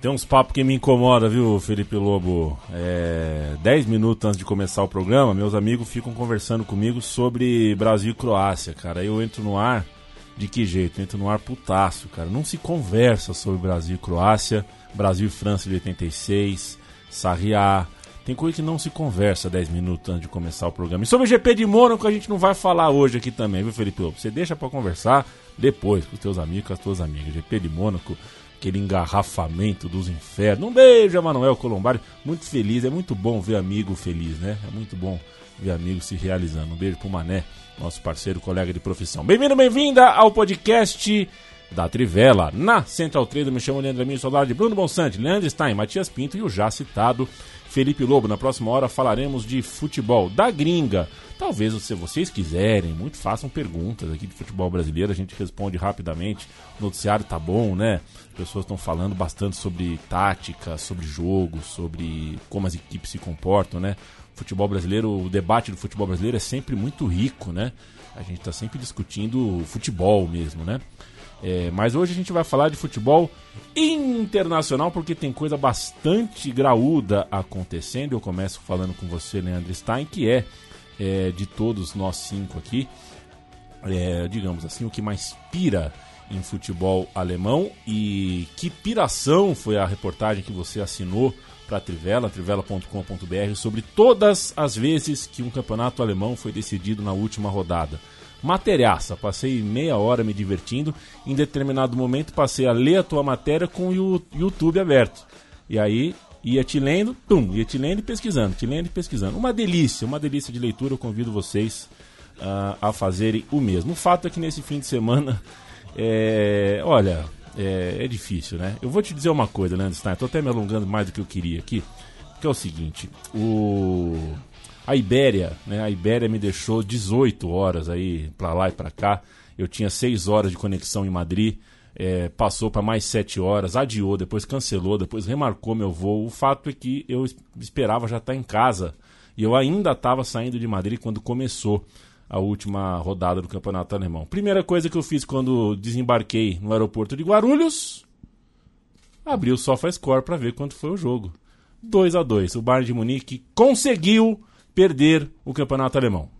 Tem uns papos que me incomoda, viu, Felipe Lobo? É, dez minutos antes de começar o programa, meus amigos ficam conversando comigo sobre Brasil e Croácia, cara. Eu entro no ar, de que jeito? Eu entro no ar putaço, cara. Não se conversa sobre Brasil e Croácia, Brasil e França de 86, Sarriá. Tem coisa que não se conversa 10 minutos antes de começar o programa. E sobre o GP de Mônaco a gente não vai falar hoje aqui também, viu, Felipe Lobo? Você deixa para conversar depois com os teus amigos, com as tuas amigas. GP de Mônaco aquele engarrafamento dos infernos. Um beijo, Emanuel Colombari. Muito feliz, é muito bom ver amigo feliz, né? É muito bom ver amigo se realizando. Um beijo pro Mané, nosso parceiro, colega de profissão. Bem-vindo, bem-vinda ao podcast da Trivela. Na Central 3, eu me chamo Leandro Amir, soldado de Bruno Bonsante, Leandro Stein, Matias Pinto e o já citado Felipe Lobo. Na próxima hora falaremos de futebol da gringa. Talvez, se vocês quiserem, muito façam perguntas aqui de futebol brasileiro, a gente responde rapidamente. O noticiário tá bom, né? As pessoas estão falando bastante sobre tática, sobre jogo, sobre como as equipes se comportam, né? O futebol brasileiro, o debate do futebol brasileiro é sempre muito rico, né? A gente está sempre discutindo futebol mesmo, né? É, mas hoje a gente vai falar de futebol internacional porque tem coisa bastante graúda acontecendo. Eu começo falando com você, Leandro Stein, que é, é de todos nós cinco aqui, é, digamos assim, o que mais pira em futebol alemão. E que piração foi a reportagem que você assinou para a Trivela, trivela.com.br, sobre todas as vezes que um campeonato alemão foi decidido na última rodada materiaça. Passei meia hora me divertindo. Em determinado momento passei a ler a tua matéria com o YouTube aberto. E aí ia te lendo, pum, ia te lendo e pesquisando, te lendo e pesquisando. Uma delícia, uma delícia de leitura. Eu convido vocês uh, a fazerem o mesmo. O fato é que nesse fim de semana, é, olha, é, é, difícil, né? Eu vou te dizer uma coisa, Leandro Stein. Tô até me alongando mais do que eu queria aqui. Que é o seguinte, o a Ibéria, né? A Ibéria me deixou 18 horas aí para lá e para cá. Eu tinha 6 horas de conexão em Madrid. É, passou para mais 7 horas, adiou, depois cancelou, depois remarcou meu voo. O fato é que eu esperava já estar tá em casa e eu ainda estava saindo de Madrid quando começou a última rodada do Campeonato Alemão. Primeira coisa que eu fiz quando desembarquei no aeroporto de Guarulhos, abri o SofaScore para ver quanto foi o jogo. 2 a 2 O Bayern de Munique conseguiu perder o campeonato alemão.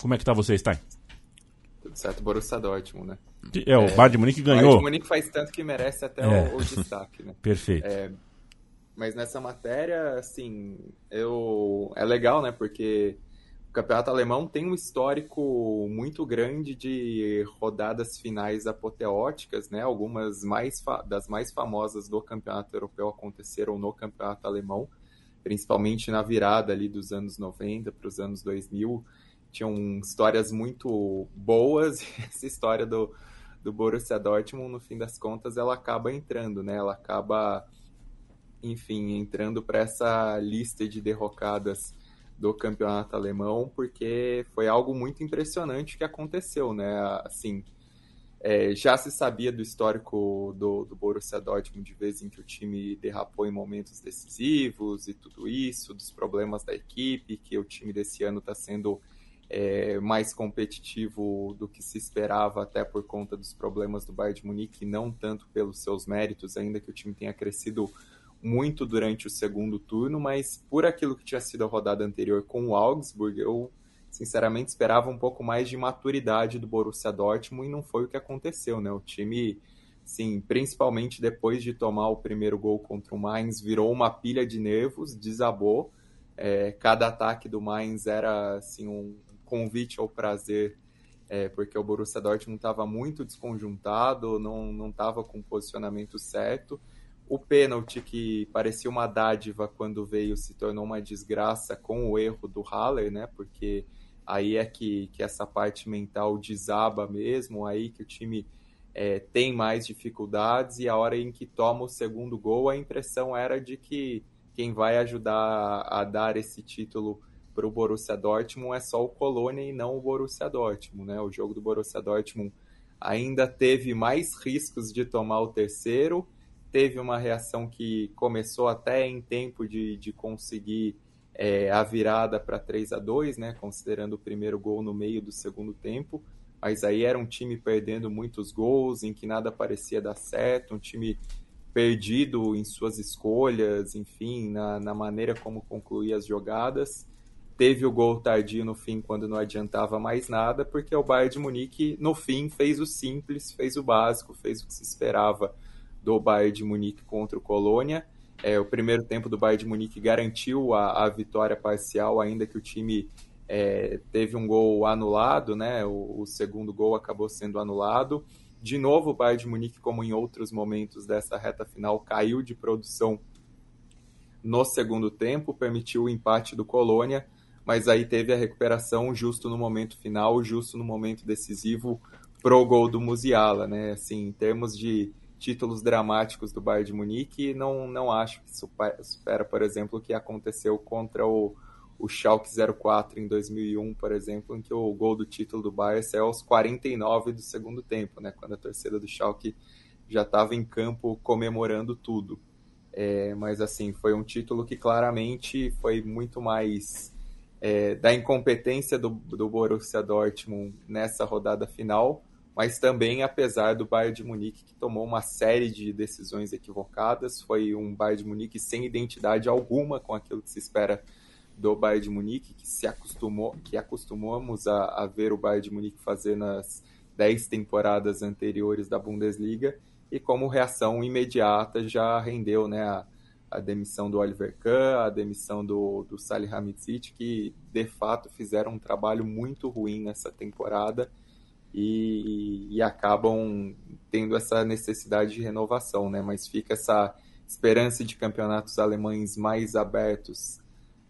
Como é que tá você, Stein? Tudo certo, Borussia Dortmund, né? É, o é, Bayern de Munique ganhou. O Bayern de Munique faz tanto que merece até é. o, o, destaque, né? Perfeito. É, mas nessa matéria, assim, eu é legal, né? Porque o campeonato alemão tem um histórico muito grande de rodadas finais apoteóticas, né? Algumas mais das mais famosas do campeonato europeu aconteceram no campeonato alemão principalmente na virada ali dos anos 90 para os anos 2000, tinham histórias muito boas, e essa história do, do Borussia Dortmund, no fim das contas, ela acaba entrando, né? Ela acaba, enfim, entrando para essa lista de derrocadas do campeonato alemão, porque foi algo muito impressionante que aconteceu, né? Assim, é, já se sabia do histórico do, do Borussia Dortmund de vez em que o time derrapou em momentos decisivos e tudo isso, dos problemas da equipe, que o time desse ano está sendo é, mais competitivo do que se esperava, até por conta dos problemas do Bayern de Munique, não tanto pelos seus méritos, ainda que o time tenha crescido muito durante o segundo turno, mas por aquilo que tinha sido a rodada anterior com o Augsburg, eu sinceramente esperava um pouco mais de maturidade do Borussia Dortmund e não foi o que aconteceu, né? O time, sim, principalmente depois de tomar o primeiro gol contra o Mainz, virou uma pilha de nervos, desabou. É, cada ataque do Mainz era assim um convite ao prazer, é, porque o Borussia Dortmund estava muito desconjuntado, não não estava com o posicionamento certo. o pênalti que parecia uma dádiva quando veio se tornou uma desgraça com o erro do Haller, né? Porque aí é que, que essa parte mental desaba mesmo, aí que o time é, tem mais dificuldades e a hora em que toma o segundo gol, a impressão era de que quem vai ajudar a dar esse título para o Borussia Dortmund é só o Colônia e não o Borussia Dortmund, né? O jogo do Borussia Dortmund ainda teve mais riscos de tomar o terceiro teve uma reação que começou até em tempo de, de conseguir é, a virada para 3 a 2 né, considerando o primeiro gol no meio do segundo tempo, mas aí era um time perdendo muitos gols, em que nada parecia dar certo, um time perdido em suas escolhas, enfim, na, na maneira como concluía as jogadas. Teve o gol tardio no fim, quando não adiantava mais nada, porque o Bayern de Munique, no fim, fez o simples, fez o básico, fez o que se esperava do Bayern de Munique contra o Colônia. É, o primeiro tempo do Bayern de Munique garantiu a, a vitória parcial, ainda que o time é, teve um gol anulado, né? O, o, segundo gol acabou sendo anulado. De novo, o Bayern de Munique, como em outros momentos dessa reta final, caiu de produção no segundo tempo, permitiu o empate do Colônia, mas aí teve a recuperação justo no momento final, justo no momento decisivo pro gol do Musiala, né? Assim, em termos de títulos dramáticos do Bayern de Munique, não, não acho que supera, por exemplo, o que aconteceu contra o, o Schalke 04 em 2001, por exemplo, em que o gol do título do Bayern saiu aos 49 do segundo tempo, né, quando a torcida do Schalke já estava em campo comemorando tudo. É, mas assim, foi um título que claramente foi muito mais é, da incompetência do, do Borussia Dortmund nessa rodada final mas também apesar do Bayern de Munique que tomou uma série de decisões equivocadas, foi um Bayern de Munique sem identidade alguma com aquilo que se espera do Bayern de Munique, que se acostumou, que acostumamos a, a ver o Bayern de Munique fazer nas dez temporadas anteriores da Bundesliga, e como reação imediata já rendeu né, a, a demissão do Oliver Kahn, a demissão do, do Salihamidzic, que de fato fizeram um trabalho muito ruim nessa temporada e, e, acabam tendo essa necessidade de renovação, né? Mas fica essa esperança de campeonatos alemães mais abertos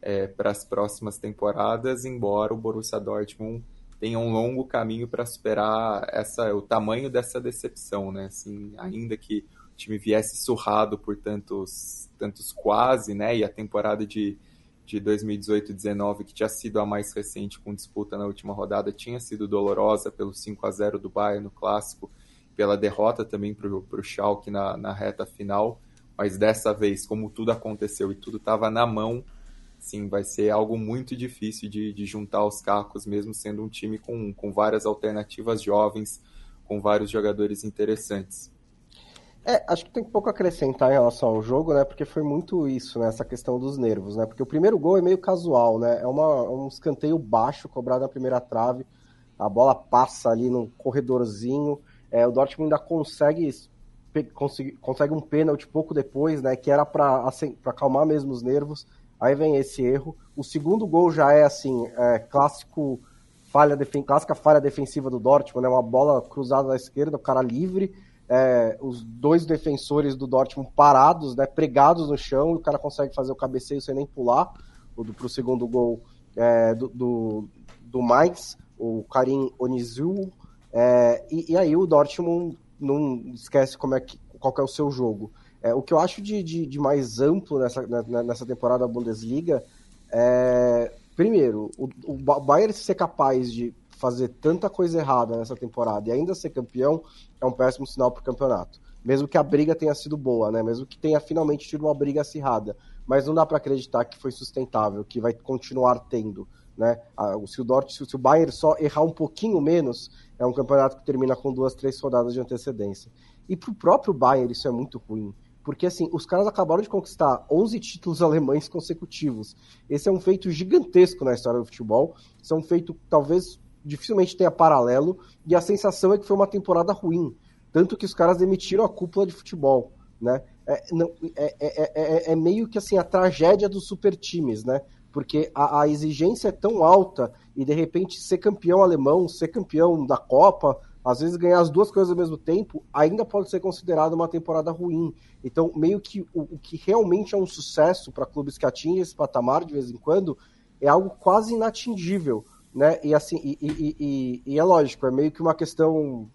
é, para as próximas temporadas, embora o Borussia Dortmund tenha um longo caminho para superar essa, o tamanho dessa decepção, né? Assim, ainda que o time viesse surrado por tantos, tantos quase, né? E a temporada de de 2018 e 19, que tinha sido a mais recente com disputa na última rodada, tinha sido dolorosa pelo 5 a 0 do Bayern no clássico, pela derrota também para o Schalke na, na reta final, mas dessa vez, como tudo aconteceu e tudo estava na mão, sim, vai ser algo muito difícil de, de juntar os cacos, mesmo sendo um time com, com várias alternativas jovens, com vários jogadores interessantes. É, acho que tem pouco a acrescentar em relação ao jogo, né? Porque foi muito isso, né? Essa questão dos nervos, né? Porque o primeiro gol é meio casual, né? É uma, um escanteio baixo cobrado na primeira trave. A bola passa ali no corredorzinho. É, o Dortmund ainda consegue, consegue, consegue um pênalti pouco depois, né? Que era para assim, acalmar mesmo os nervos. Aí vem esse erro. O segundo gol já é assim, é, clássico falha clássica falha defensiva do Dortmund, né? Uma bola cruzada na esquerda, o cara livre é, os dois defensores do Dortmund parados, né, pregados no chão, e o cara consegue fazer o cabeceio sem nem pular, para o segundo gol é, do, do, do Mainz, o Karim Onizu, é, e, e, aí o Dortmund não esquece como é que, qual é o seu jogo. É, o que eu acho de, de, de mais amplo nessa, né, nessa temporada da Bundesliga é, primeiro, o, o Bayern ser capaz de fazer tanta coisa errada nessa temporada e ainda ser campeão é um péssimo sinal para o campeonato. Mesmo que a briga tenha sido boa, né? Mesmo que tenha finalmente tido uma briga acirrada. Mas não dá para acreditar que foi sustentável, que vai continuar tendo. Né? Se o Dortmund, se o Bayern só errar um pouquinho menos, é um campeonato que termina com duas, três rodadas de antecedência. E para o próprio Bayern isso é muito ruim, porque assim, os caras acabaram de conquistar 11 títulos alemães consecutivos. Esse é um feito gigantesco na história do futebol. Isso é um feito talvez dificilmente tenha paralelo, e a sensação é que foi uma temporada ruim. Tanto que os caras demitiram a cúpula de futebol. Né? É, não, é, é, é, meio que assim a tragédia dos super times, né? Porque a, a, exigência é tão alta e de repente ser campeão alemão, ser campeão da Copa, às vezes ganhar as duas coisas ao mesmo tempo ainda pode ser considerado uma temporada ruim. Então, meio que o, o que realmente é um sucesso para clubes que atingem esse patamar de vez em quando é algo quase inatingível, né? E assim, e, e, e, e é lógico, é meio que uma questão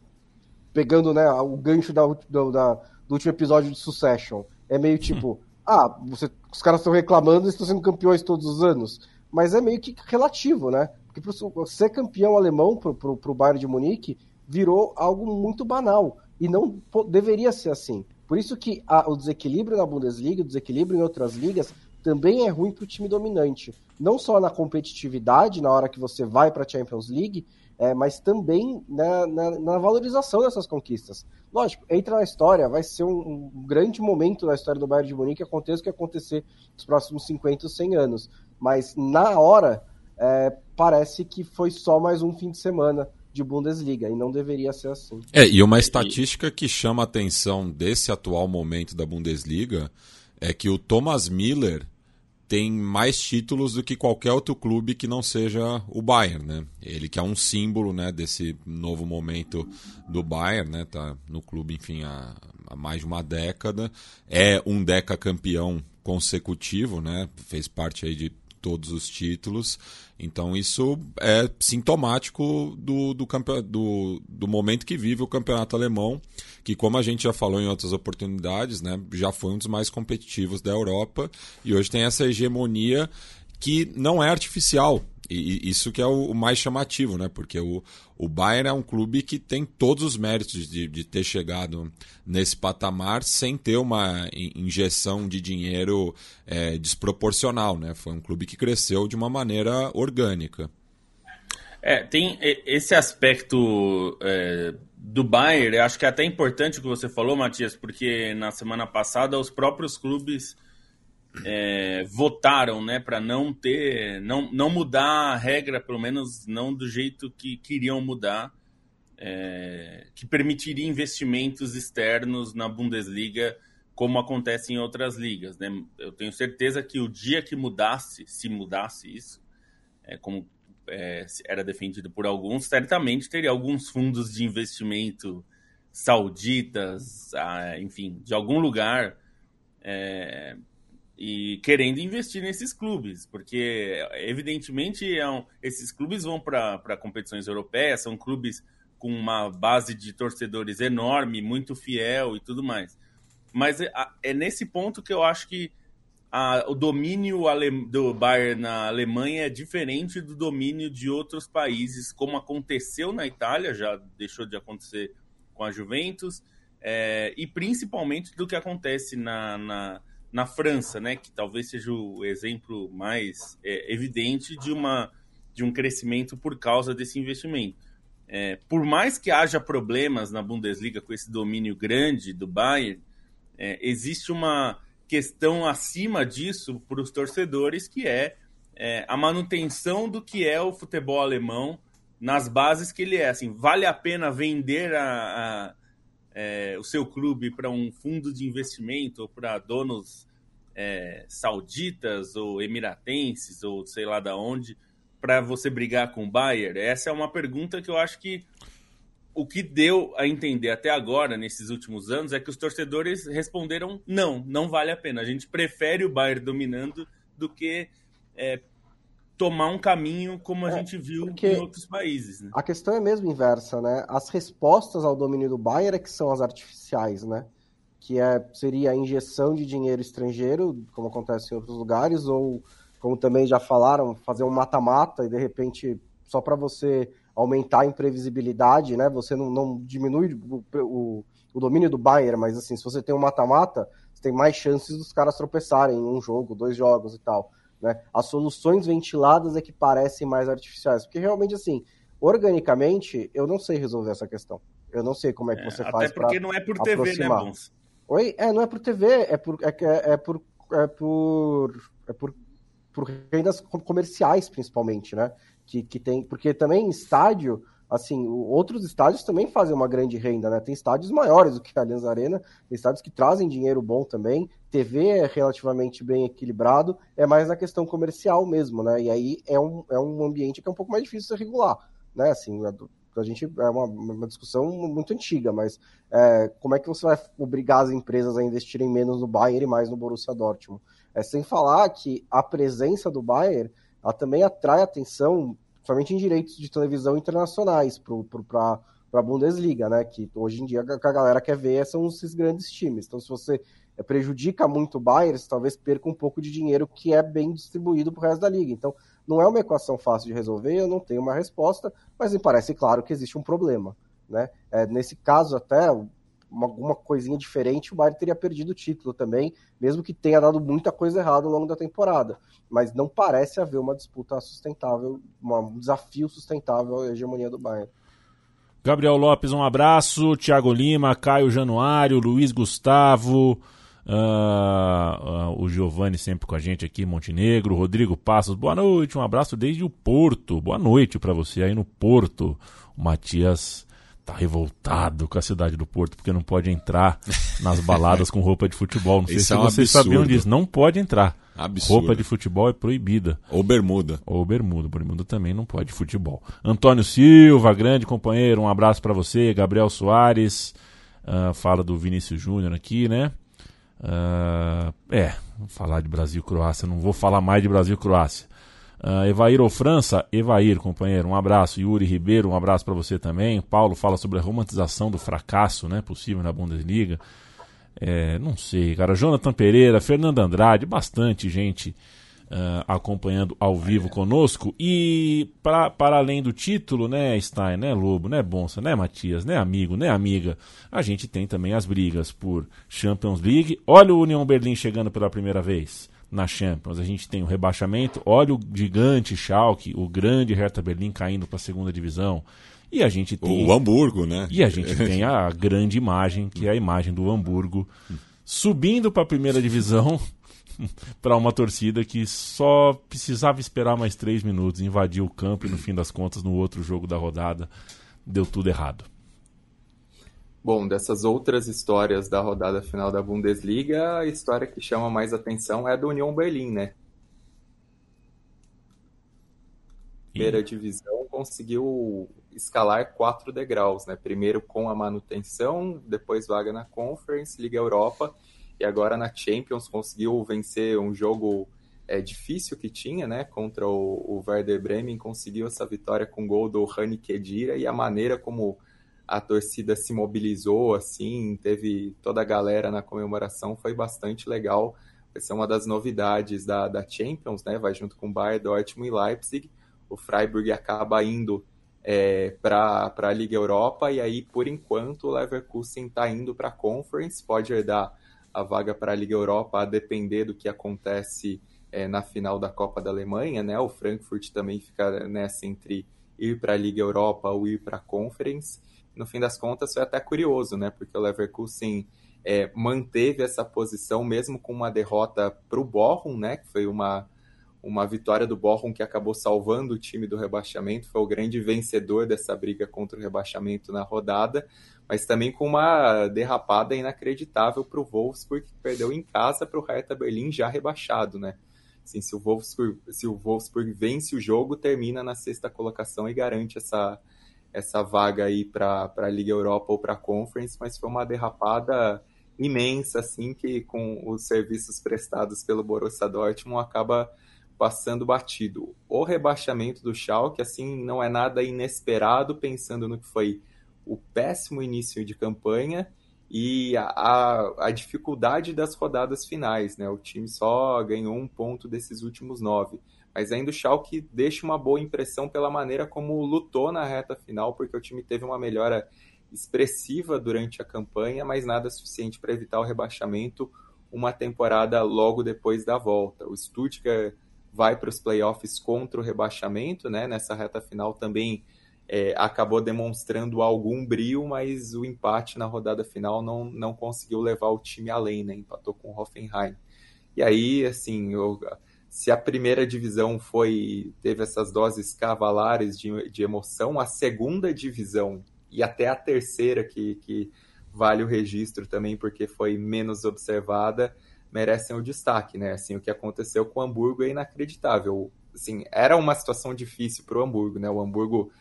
pegando, né, o gancho da, da, do último episódio de Succession. É meio tipo, hum. ah, você, os caras estão reclamando e estão sendo campeões todos os anos. Mas é meio que relativo, né? Porque pro, ser campeão alemão pro, pro, pro Bayern de Munique virou algo muito banal. E não deveria ser assim. Por isso que a, o desequilíbrio na Bundesliga, o desequilíbrio em outras ligas, também é ruim para o time dominante. Não só na competitividade, na hora que você vai para a Champions League, é, mas também na, na, na, valorização dessas conquistas. Lógico, entra na história, vai ser um, um grande momento na história do Bayern de Munique, aconteça o que acontecer nos próximos 50 ou 100 anos. Mas na hora, é, parece que foi só mais um fim de semana de Bundesliga, e não deveria ser assim. É, e uma estatística que chama a atenção desse atual momento da Bundesliga é que o Thomas Miller tem mais títulos do que qualquer outro clube que não seja o Bayern, né? Ele que é um símbolo, né, desse novo momento do Bayern, né? Tá no clube, enfim, há, há mais de uma década. É um deca campeão consecutivo, né? Fez parte aí de todos os títulos. Então isso é sintomático do, do, do, do, momento que vive o campeonato alemão, que como a gente já falou em outras oportunidades, né, já foi um dos mais competitivos da Europa e hoje tem essa hegemonia que não é artificial. E, isso que é o, o, mais chamativo, né? Porque o, o Bayern é um clube que tem todos os méritos de, de ter chegado nesse patamar sem ter uma injeção de dinheiro é, desproporcional, né? Foi um clube que cresceu de uma maneira orgânica. É, tem esse aspecto é, do Bayern, eu acho que é até importante o que você falou, Matias, porque na semana passada os próprios clubes é, votaram, né, para não ter, não, não mudar a regra, pelo menos não do jeito que queriam mudar, é, que permitiria investimentos externos na Bundesliga, como acontece em outras ligas, né? Eu tenho certeza que o dia que mudasse, se mudasse isso, é, como é, era defendido por alguns, certamente teria alguns fundos de investimento sauditas, ah, enfim, de algum lugar é, e querendo investir nesses clubes, porque evidentemente é um, esses clubes vão para competições europeias, são clubes com uma base de torcedores enorme, muito fiel e tudo mais. Mas é, é nesse ponto que eu acho que a, o domínio do Bayern na Alemanha é diferente do domínio de outros países, como aconteceu na Itália, já deixou de acontecer com a Juventus, é, e principalmente do que acontece na, na na França, né, que talvez seja o exemplo mais é, evidente de, uma, de um crescimento por causa desse investimento. É, por mais que haja problemas na Bundesliga com esse domínio grande do Bayern, é, existe uma questão acima disso para os torcedores, que é, é, a manutenção do que é o futebol alemão nas bases que ele é. Assim, vale a pena vender a, é, o seu clube para um fundo de investimento ou para donos é, sauditas ou emiratenses ou sei lá da onde para você brigar com o Bayern? Essa é uma pergunta que eu acho que o que deu a entender até agora, nesses últimos anos, é que os torcedores responderam não, não vale a pena. A gente prefere o Bayern dominando do que é, tomar um caminho como a é, gente viu em outros países. Né? A questão é mesmo inversa, né? As respostas ao domínio do Bayern é que são as artificiais, né? Que é, seria a injeção de dinheiro estrangeiro, como acontece em outros lugares, ou, como também já falaram, fazer um mata-mata e de repente, só para você aumentar a imprevisibilidade, né? Você não, não diminui o, o, o, domínio do Bayern, mas assim, se você tem um mata-mata, você tem mais chances dos caras tropeçarem em um jogo, dois jogos e tal. Né? As soluções ventiladas é que parecem mais artificiais, porque realmente, assim, organicamente, eu não sei resolver essa questão. Eu não sei como é que é, você é, faz para Até porque não é por TV, né, aproximar. né, Bons? Oi? É, não é por TV, é por, é, é, é por, é por, é por, por rendas comerciais, principalmente, né? Que, que tem, porque também estádio, assim, outros estádios também fazem uma grande renda, né? Tem estádios maiores do que a Allianz Arena, tem estádios que trazem dinheiro bom também, TV é relativamente bem equilibrado, é mais na questão comercial mesmo, né? E aí é um, é um ambiente que é um pouco mais difícil de regular, né? Assim, A gente é uma, uma discussão muito antiga, mas é, como é que você vai obrigar as empresas a investirem menos no Bayern e mais no Borussia Dortmund? É, sem falar que a presença do Bayern ela também atrai atenção, somente em direitos de televisão internacionais para a Bundesliga, né? Que hoje em dia a galera quer ver são esses grandes times. Então, se você é, prejudica muito o Bayern, você talvez perca um pouco de dinheiro que é bem distribuído para o resto da liga. Então, não é uma equação fácil de resolver, eu não tenho uma resposta, mas me parece claro que existe um problema. Né? É, nesse caso, até uma, alguma coisinha diferente, o Bayern teria perdido o título também, mesmo que tenha dado muita coisa errada ao longo da temporada. Mas não parece haver uma disputa sustentável, um desafio sustentável à hegemonia do Bayern. Gabriel Lopes, um abraço. Thiago Lima, Caio Januário, Luiz Gustavo, Uh, uh, o Giovanni sempre com a gente aqui, Montenegro, Rodrigo Passos, boa noite, um abraço desde o Porto, boa noite para você aí no Porto. O Matias tá revoltado com a cidade do Porto porque não pode entrar nas baladas com roupa de futebol. Não sei Isso se é um vocês absurdo. sabiam disso, não pode entrar. Absurdo. Roupa de futebol é proibida. Ou bermuda. Ou bermuda. Bermuda também não pode futebol. Antônio Silva, grande companheiro, um abraço para você. Gabriel Soares, uh, fala do Vinícius Júnior aqui, né? Uh, é, falar de Brasil-Croácia, não vou falar mais de Brasil-Croácia. Uh, Evair ou França? Evair, companheiro, um abraço. Yuri Ribeiro, um abraço para você também. Paulo fala sobre a romantização do fracasso né, possível na Bundesliga. É, não sei, cara. Jonathan Pereira, Fernando Andrade, bastante gente uh, acompanhando ao vivo conosco. E para além do título, né, Stein, né, Lobo, né, Bonsa, né, Matias, né, amigo, né, amiga, a gente tem também as brigas por Champions League. Olha o União Berlim chegando pela primeira vez na Champions. A gente tem o rebaixamento. Olha o gigante Schalke, o grande Hertha Berlim caindo para a segunda divisão. E a gente tem o Hamburgo, né? E a gente tem a grande imagem, que é a imagem do Hamburgo subindo para a primeira divisão para uma torcida que só precisava esperar mais três minutos, invadiu o campo e no fim das contas, no outro jogo da rodada, deu tudo errado. Bom, dessas outras histórias da rodada final da Bundesliga, a história que chama mais atenção é a do União Berlim, né? Primeira divisão conseguiu escalar quatro degraus, né? Primeiro com a manutenção, depois vaga na Conference, Liga Europa e agora na Champions conseguiu vencer um jogo é, difícil que tinha, né, contra o, o Werder Bremen, conseguiu essa vitória com gol do Rani Kedira e a maneira como a torcida se mobilizou, assim, teve toda a galera na comemoração, foi bastante legal. Vai ser uma das novidades da, da Champions, né? Vai junto com Bayern, Dortmund e Leipzig. O Freiburg acaba indo é, para a Liga Europa e aí, por enquanto, o Leverkusen está indo para a Conference, pode herdar a vaga para a Liga Europa a depender do que acontece é, na final da Copa da Alemanha, né? O Frankfurt também fica nessa entre ir para a Liga Europa ou ir para a Conference. No fim das contas, foi até curioso, né? Porque o Leverkusen é, manteve essa posição mesmo com uma derrota para o Bochum, né? Que foi uma, uma vitória do Bochum que acabou salvando o time do rebaixamento, foi o grande vencedor dessa briga contra o rebaixamento na rodada mas também com uma derrapada inacreditável para o Wolfsburg, que perdeu em casa para o Hertha Berlim já rebaixado, né? Assim, se, o se o Wolfsburg vence o jogo, termina na sexta colocação e garante essa, essa vaga aí para a Liga Europa ou para a Conference, mas foi uma derrapada imensa, assim, que com os serviços prestados pelo Borussia Dortmund acaba passando batido. O rebaixamento do Schalke, assim, não é nada inesperado, pensando no que foi o péssimo início de campanha e a, a, a, dificuldade das rodadas finais, né? O time só ganhou um ponto desses últimos nove. Mas ainda o Schalke deixa uma boa impressão pela maneira como lutou na reta final, porque o time teve uma melhora expressiva durante a campanha, mas nada suficiente para evitar o rebaixamento uma temporada logo depois da volta. O Stuttgart vai para os playoffs contra o rebaixamento, né? Nessa reta final também é, acabou demonstrando algum brilho, mas o empate na rodada final não, não conseguiu levar o time além, né? Empatou com o Hoffenheim. E aí, assim, eu, se a primeira divisão foi teve essas doses cavalares de, de emoção, a segunda divisão e até a terceira, que, que vale o registro também, porque foi menos observada, merecem o destaque, né? Assim, o que aconteceu com o Hamburgo é inacreditável. Assim, era uma situação difícil para o Hamburgo, né? O Hamburgo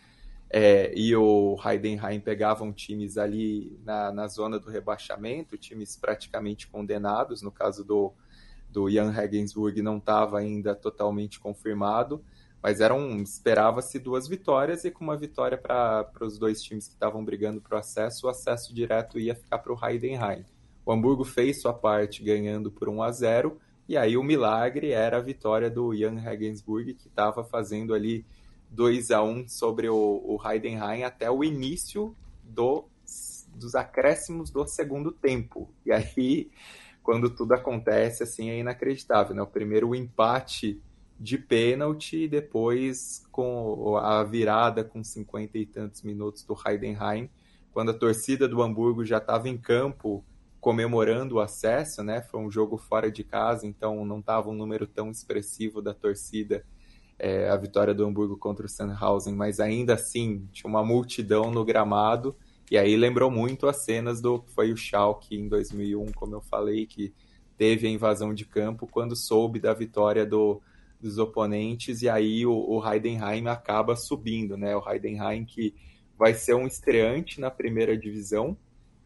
é, e o Heidenheim pegavam times ali na, na zona do rebaixamento, times praticamente condenados, no caso do, do Jan Regensburg não estava ainda totalmente confirmado, mas eram esperava-se duas vitórias e com uma vitória para os dois times que estavam brigando para o acesso, o acesso direto ia ficar para o Heidenheim. O Hamburgo fez sua parte ganhando por 1 a 0 e aí o milagre era a vitória do Jan Regensburg que estava fazendo ali 2 a 1 sobre o, o Heidenheim até o início do, dos acréscimos do segundo tempo. E aí, quando tudo acontece, assim, é inacreditável, né? O primeiro o empate de pênalti e depois com a virada com 50 e tantos minutos do Heidenheim, quando a torcida do Hamburgo já estava em campo comemorando o acesso, né? Foi um jogo fora de casa, então não estava um número tão expressivo da torcida é, a vitória do Hamburgo contra o Sandhausen, mas ainda assim tinha uma multidão no gramado. E aí lembrou muito as cenas do foi o Schalke em 2001, como eu falei, que teve a invasão de campo quando soube da vitória do, dos oponentes e aí o, o Heidenheim acaba subindo, né? O Heidenheim que vai ser um estreante na primeira divisão,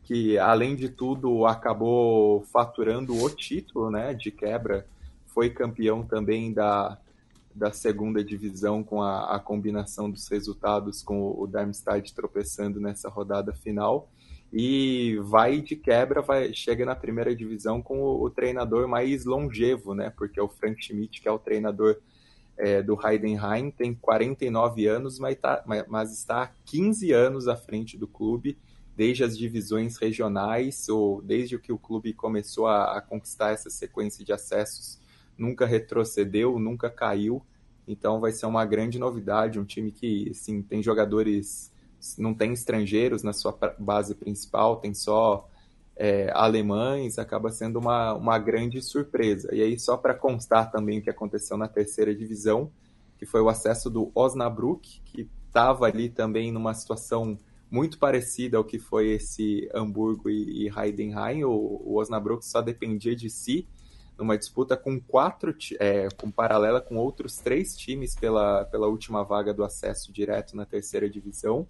que além de tudo acabou faturando o título, né? De quebra, foi campeão também da da segunda divisão com a, a combinação dos resultados com o, Darmstadt tropeçando nessa rodada final e vai de quebra, vai, chega na primeira divisão com o, o, treinador mais longevo, né? Porque é o Frank Schmidt, que é o treinador é, do Heidenheim, tem 49 anos, mas, tá, mas está há 15 anos à frente do clube, desde as divisões regionais, ou desde que o clube começou a, a conquistar essa sequência de acessos nunca retrocedeu, nunca caiu. Então vai ser uma grande novidade, um time que assim, tem jogadores, não tem estrangeiros na sua base principal, tem só é, alemães, acaba sendo uma, uma grande surpresa. E aí, só para constar também o que aconteceu na terceira divisão, que foi o acesso do Osnabrück, que estava ali também numa situação muito parecida ao que foi esse Hamburgo e, e Heidenheim. O, o Osnabrück só dependia de si, numa disputa com quatro, é, com paralela com outros três times pela, pela última vaga do acesso direto na terceira divisão.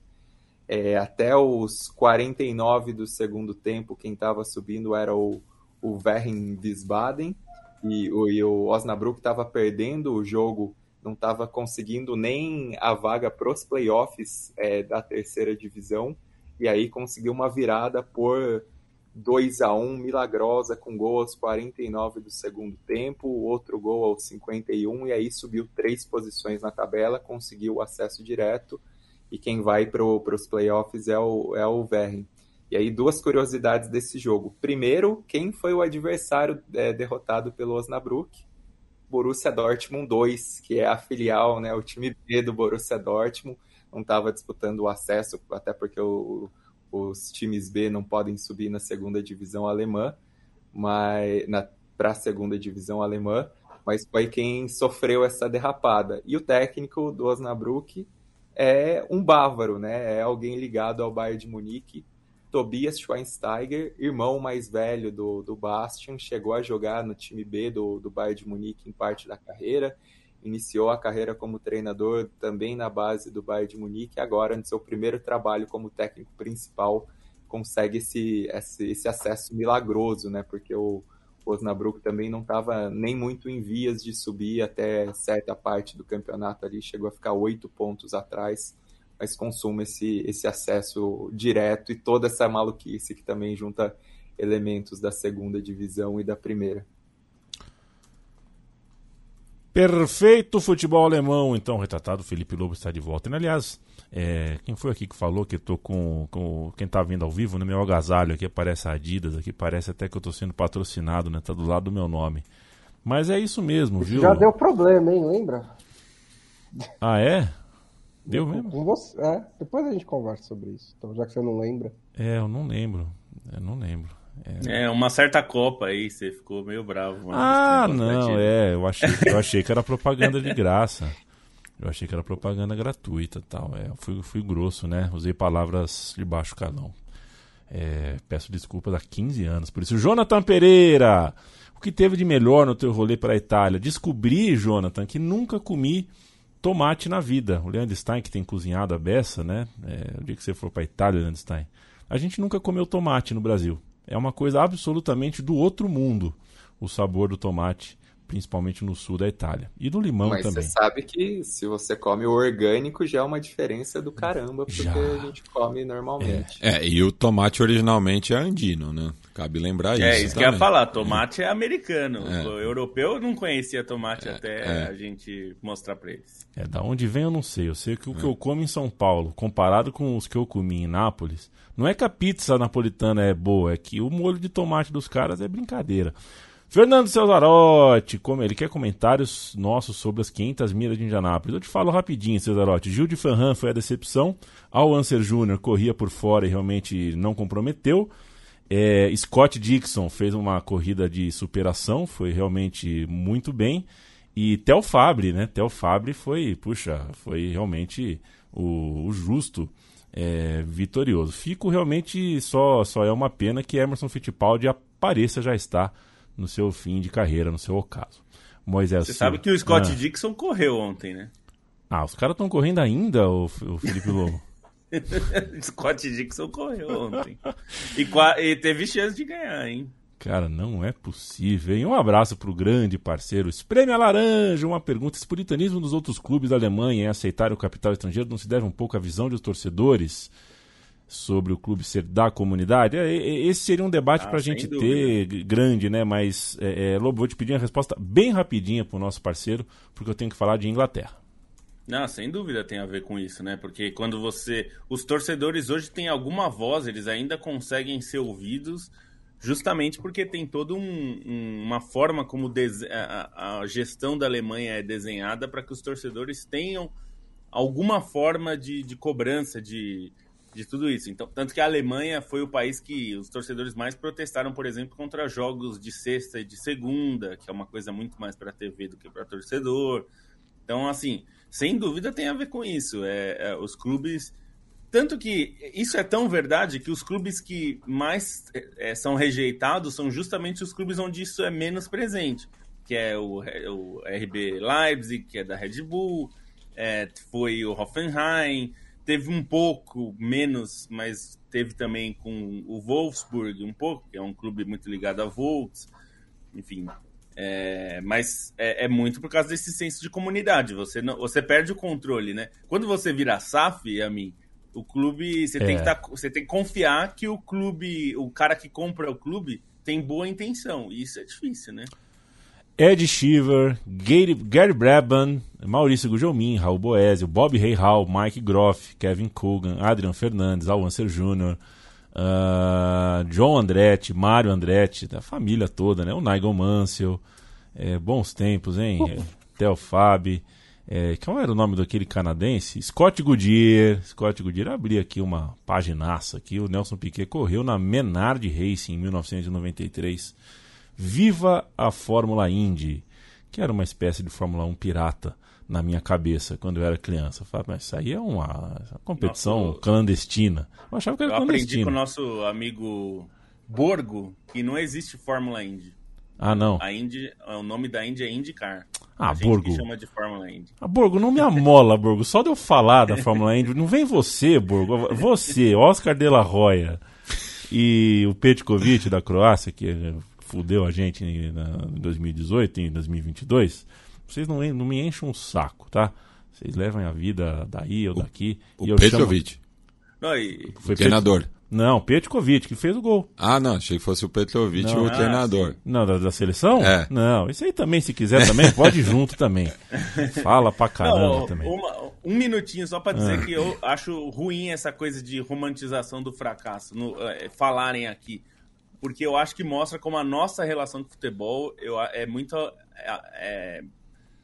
É, até os 49 do segundo tempo, quem estava subindo era o, o Werren Wiesbaden, e o, e o Osnabrück estava perdendo o jogo, não estava conseguindo nem a vaga para os playoffs é, da terceira divisão, e aí conseguiu uma virada por 2 a 1 milagrosa com gol aos 49 do segundo tempo, outro gol aos 51 e aí subiu três posições na tabela, conseguiu o acesso direto e quem vai para os playoffs é o, é o Verren. E aí duas curiosidades desse jogo. Primeiro, quem foi o adversário é, derrotado pelo Osnabrück? Borussia Dortmund 2, que é a filial, né, o time B do Borussia Dortmund, não estava disputando o acesso, até porque o, os times B não podem subir na segunda divisão alemã, mas para a segunda divisão alemã, mas foi quem sofreu essa derrapada. E o técnico do Osnabrück é um bávaro, né? É alguém ligado ao Bayern de Munique. Tobias Schweinsteiger, irmão mais velho do, do Bastian, chegou a jogar no time B do, do Bayern de Munique em parte da carreira iniciou a carreira como treinador também na base do Bayern de Munique e agora no seu primeiro trabalho como técnico principal consegue esse, esse, esse acesso milagroso, né? Porque o, Osnabrück também não estava nem muito em vias de subir até certa parte do campeonato ali, chegou a ficar oito pontos atrás, mas consuma esse, esse acesso direto e toda essa maluquice que também junta elementos da segunda divisão e da primeira. Perfeito futebol alemão, então, retratado. Felipe Lobo está de volta. E, aliás, é, quem foi aqui que falou que tô com, com quem está vindo ao vivo, no meu agasalho aqui aparece a Adidas, aqui parece até que eu estou sendo patrocinado, né? Tá do lado do meu nome. Mas é isso mesmo, viu? Já deu problema, hein? Lembra? Ah, é? Deu mesmo? Com você, é, depois a gente conversa sobre isso. Então, já que você não lembra. É, eu não lembro. Eu não lembro. É... é, uma certa Copa aí, você ficou meio bravo. Ah, não, é, eu achei, eu achei que era propaganda de graça. Eu achei que era propaganda gratuita tal. É, fui, fui grosso, né? Usei palavras de baixo calão. É, peço desculpas há 15 anos por isso. Jonathan Pereira! O que teve de melhor no teu rolê para a Itália? Descobri, Jonathan, que nunca comi tomate na vida. O Leandro Stein, que tem cozinhado a beça, né? É, o dia que você for para Itália, Leandro Stein, a gente nunca comeu tomate no Brasil. É uma coisa absolutamente do outro mundo o sabor do tomate principalmente no sul da Itália. E do limão Mas também. você sabe que se você come o orgânico já é uma diferença do caramba, porque Já. a gente come normalmente. É, e o tomate originalmente é andino, né? Cabe lembrar isso. É, isso que eu ia também. falar, tomate é americano. É. O europeu não conhecia tomate até é. a gente mostrar pra eles. É, da onde vem eu não sei. Eu sei que o que eu como em São Paulo, comparado com os que eu comi em Nápoles, não é que a pizza napolitana é boa, é que o molho de tomate dos caras é brincadeira. Fernando Cesarotti, como ele quer comentários nossos sobre as 500 milhas de Indianápolis. Eu te falo rapidinho, Cesarotti. Gil de Ferran foi a decepção. Al Anser Jr. corria por fora e realmente não comprometeu. É, Scott Dixon fez uma corrida de superação, foi realmente muito bem. E Theo Fabre, né? Theo Fabre foi, puxa, foi realmente o, o justo é, vitorioso. Fico realmente só, só é uma pena que Emerson Fittipaldi apareça já está no seu fim de carreira, no seu ocaso. Moisés Você Silva- sabe que o Scott ah. Dixon correu ontem, né? Ah, os caras estão correndo ainda, o, o Felipe Lobo. Scott Dixon correu ontem. E, e teve chance de ganhar, hein? Cara, não é possível, hein? Um abraço pro grande parceiro Espreme a Laranja. Uma pergunta: esse puritanismo dos outros clubes da Alemanha em aceitar o capital estrangeiro não se deve um pouco à visão dos torcedores sobre o clube ser da comunidade? É, esse seria um debate Ah, pra sem gente dúvida. ter grande, né? Mas, é, é, Lobo, vou te pedir uma resposta bem rapidinha pro nosso parceiro, porque eu tenho que falar de Inglaterra. Não, sem dúvida tem a ver com isso, né? Porque quando você. Os torcedores hoje têm alguma voz, eles ainda conseguem ser ouvidos, justamente porque tem toda um- um- uma forma como dese- a, a gestão da Alemanha é desenhada para que os torcedores tenham alguma forma de, de cobrança de, de tudo isso. Então, tanto que a Alemanha foi o país que os torcedores mais protestaram, por exemplo, contra jogos de sexta e de segunda, que é uma coisa muito mais para TV do que para torcedor. Então, assim, sem dúvida tem a ver com isso. É, é, os clubes. Tanto que isso é tão verdade que os clubes que mais é, são rejeitados são justamente os clubes onde isso é menos presente. Que é o, o RB Leipzig, que é da Red Bull, é, foi o Hoffenheim, teve um pouco menos, mas teve também com o Wolfsburg, um pouco, que é um clube muito ligado a Volks, enfim. É, mas é, é muito por causa desse senso de comunidade. Você, não, você perde o controle, né? Quando você vira SAF, a mim, o clube. Você, tem É. que tá, você tem que confiar que o clube, o cara que compra o clube, tem boa intenção. E isso é difícil, né? Ed Shiver, Gary, Gary Brabham, Maurício Gugelmin, Raul Boésio, Bob Hall, Mike Groff, Kevin Coogan, Adrian Fernandes, Al Anser Jr., ah, John Andretti, Mário Andretti, da família toda, né? O Nigel Mansell, é, bons tempos, hein? É, Theo Fabi, é, qual era o nome daquele canadense? Scott Goodyear, Scott Goodyear, abri aqui uma paginaça aqui, o Nelson Piquet correu na Menard Racing em 1993, Viva a Fórmula Indy, que era uma espécie de Fórmula 1 pirata na minha cabeça quando eu era criança. Eu falava, mas isso aí é uma, competição Nossa, eu- clandestina. Eu achava que era Eu aprendi com o clandestina. nosso amigo Borgo que não existe Fórmula Indy. Ah, não. A Indy, o nome da Indy é IndyCar. Ah, a Borgo. que chama de Fórmula Indy. Ah, Borgo, não me amola, Borgo. Só de eu falar da Fórmula Indy, não vem você, Borgo. Você, Oscar de la Roya e o Petkovic da Croácia, que fudeu a gente em, na- em 2018 e em 2022. Vocês não, não me enchem um saco, tá? Vocês levam a vida daí ou daqui. O e eu Petrovic. Não, e- chamo... Foi o treinador. Pet... Não, Petkovic, que fez o gol. Ah, não, achei que fosse o Petrovic Não. o Ah, treinador. Não, da, da seleção? É. Não, isso aí também, se quiser também, pode ir junto também. Fala pra caramba Não, também. uma- um minutinho só pra Ah. dizer que eu acho ruim essa coisa de romantização do fracasso, no, eh, falarem aqui. Porque eu acho que mostra como a nossa relação com o futebol eu, a- é muito é, é,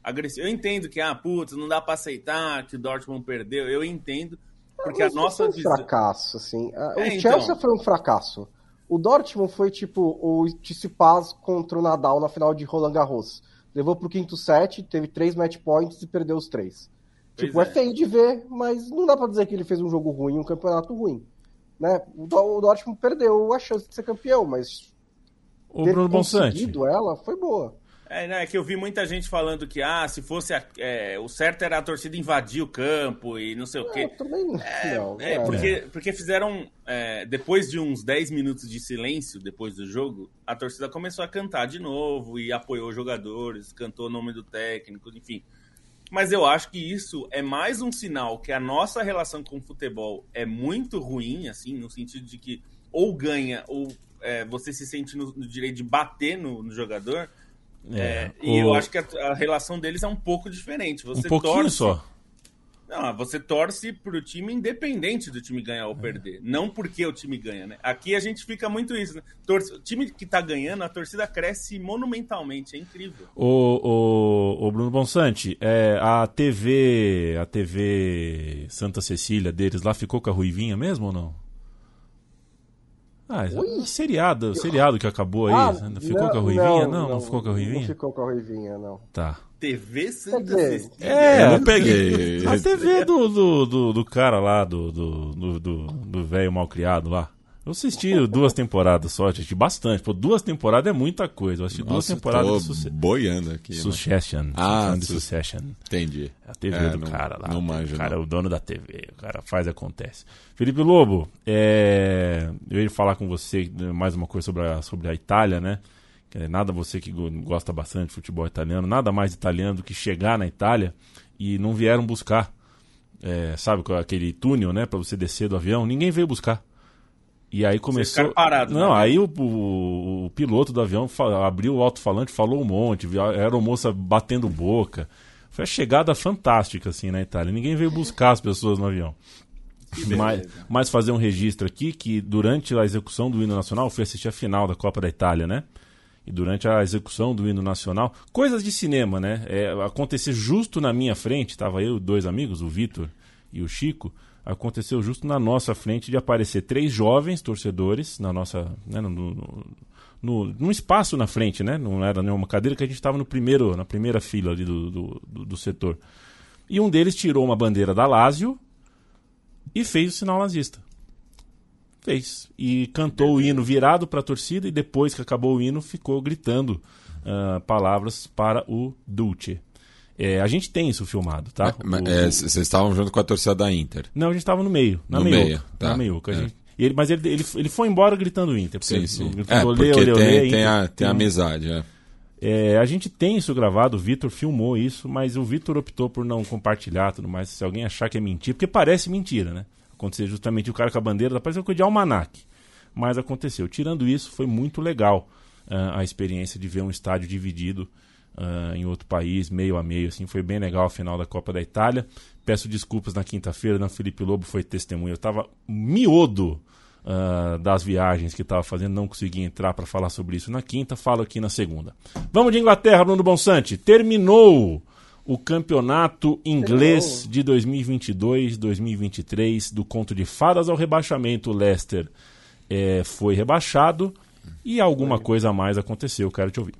agressiva. Eu entendo que, ah, putz, não dá pra aceitar que o Dortmund perdeu. Eu entendo, porque a Mas nossa foi um visão... fracasso, assim. Ah, É, o então. Chelsea foi um fracasso. O Dortmund foi tipo o Tsitsipas contra o Nadal na final de Roland Garros. Levou pro quinto set, teve três match points e perdeu os três. Pois tipo, é. é. feio de ver, mas não dá pra dizer que ele fez um jogo ruim, um campeonato ruim. Né? O o Dortmund perdeu a chance de ser campeão, mas ter Bruno Bonsante. conseguido ela foi boa. É, né, é que eu vi muita gente falando que ah, se fosse a, é, o certo era a torcida invadir o campo e não sei o quê. também É, não. é, é. porque, porque fizeram. é, depois de uns 10 minutos de silêncio depois do jogo, a torcida começou a cantar de novo e apoiou os jogadores, cantou o nome do técnico, enfim. Mas eu acho que isso é mais um sinal que a nossa relação com o futebol é muito ruim, assim, no sentido de que ou ganha ou é, você se sente no, no direito de bater no, no jogador. É, e eu o- acho que a, a relação deles é um pouco diferente. Um Você pouquinho torce, só. Não, você torce pro time independente do time ganhar É. ou perder. Não porque o time ganha, né? Aqui a gente fica muito isso, né? Torce- O time que tá ganhando, a torcida cresce monumentalmente. É incrível. O, o, o Bruno Bonsante, é, a TV, a TV Santa Cecília deles lá ficou com a Ruivinha mesmo ou não? Ah, Ui. seriado, seriado que acabou aí. Ah, ficou com a Ruivinha? Não, não, ficou com a Ruivinha? Não ficou com a Ruivinha, não. Tá. TV Santa dizer, Cecília. É, Eu não peguei. A TV do, do, do, do cara lá, do do do- do do velho mal criado lá. Eu assisti duas temporadas só, assisti bastante. Pô, duas temporadas é muita coisa. Eu assisti duas Nossa, temporadas tô de boiando aqui. né? Succession. Ah, de su- Succession. Entendi. A TV É, do não- cara lá. Não manjo, o cara é o dono da TV. O cara faz e acontece. Felipe Lobo, é, eu ia falar com você mais uma coisa sobre a, sobre a Itália, né? É Nada você que go- gosta bastante de futebol italiano, nada mais italiano do que chegar na Itália e não vieram buscar. é, sabe, com aquele túnel, né? Pra você descer do avião. Ninguém veio buscar. E aí começou. parados, Não, né? aí o, o- o piloto do avião abriu o alto-falante, falou um monte, viu a aeromoça batendo boca. Foi a chegada fantástica, assim, na Itália. Ninguém veio buscar as pessoas no avião. Mas, mas fazer um registro aqui que durante a execução do hino nacional, eu fui assistir a final da Copa da Itália, né? E durante a execução do hino nacional, coisas de cinema, né? É, acontecer justo na minha frente, tava eu e dois amigos, o Vitor e o Chico, aconteceu justo na nossa frente de aparecer três jovens torcedores na nossa, né, no, no, no, num espaço na frente, né? Não era nenhuma cadeira que a gente estava no primeiro, na primeira fila ali do, do, do, do setor. E um deles tirou uma bandeira da Lazio e fez o sinal nazista. Fez. E cantou o hino virado para a torcida e depois que acabou o hino ficou gritando ah, palavras para o Dulce. É, a gente tem isso filmado, tá? É, Vocês estavam junto com a torcida da Inter. Não, a gente estava no meio, na No meio, tá. Na É. gente- ele- mas ele, ele, ele foi embora gritando Inter. porque Sim, sim. ele É, porque "Olê, olê, tem, olê, tem, Inter". a, tem amizade, é. É, a gente tem isso gravado, o Vitor filmou isso, mas o Vitor optou por não compartilhar tudo mais. Se alguém achar que é mentira, porque parece mentira, né? Acontecer justamente o cara com a bandeira, parece coisa de almanac. Mas aconteceu. Tirando isso, foi muito legal ah, a experiência de ver um estádio dividido ah, em outro país, meio a meio. Assim, foi bem legal a final da Copa da Itália. Peço desculpas na quinta-feira, na Felipe Lobo foi testemunha. Eu estava miodo ah, das viagens que estava fazendo, não consegui entrar para falar sobre isso na quinta, falo aqui na segunda. Vamos de Inglaterra, Bruno Bonsante. Terminou o campeonato inglês de 2022-2023 do conto de fadas ao rebaixamento. O Leicester eh, foi rebaixado e alguma coisa a mais aconteceu. Quero te ouvir.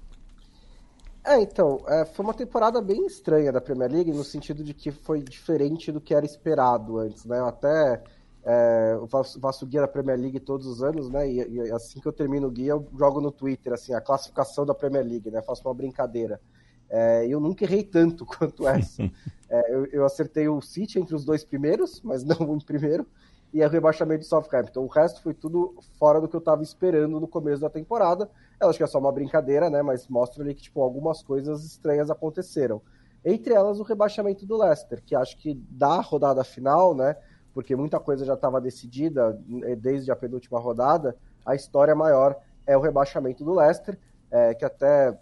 É, então, é, foi uma temporada bem estranha da Premier League, no sentido de que foi diferente do que era esperado antes, né? Eu até é, eu faço, guia da Premier League todos os anos, né? E, e assim que eu termino o guia, eu jogo no Twitter, assim, a classificação da Premier League, né? Faço uma brincadeira. É, eu nunca errei tanto quanto essa. É, eu, eu acertei o City entre os dois primeiros, mas não o primeiro, e o rebaixamento de Southampton. O resto foi tudo fora do que eu estava esperando no começo da temporada. Eu acho que é só uma brincadeira, né? Mas mostra ali que tipo, algumas coisas estranhas aconteceram. Entre elas, o rebaixamento do Leicester, que acho que da rodada final, né? Porque muita coisa já estava decidida eh, desde a penúltima rodada, a história maior é o rebaixamento do Leicester, é, que até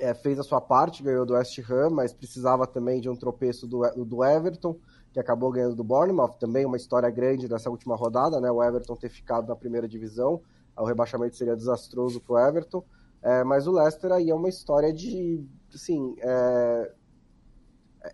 é, fez a sua parte, ganhou do West Ham, mas precisava também de um tropeço do, do Everton, que acabou ganhando do Bournemouth, também uma história grande nessa última rodada, né? O Everton ter ficado na primeira divisão, o rebaixamento seria desastroso para o Everton, é, mas o Leicester aí é uma história de, assim, é,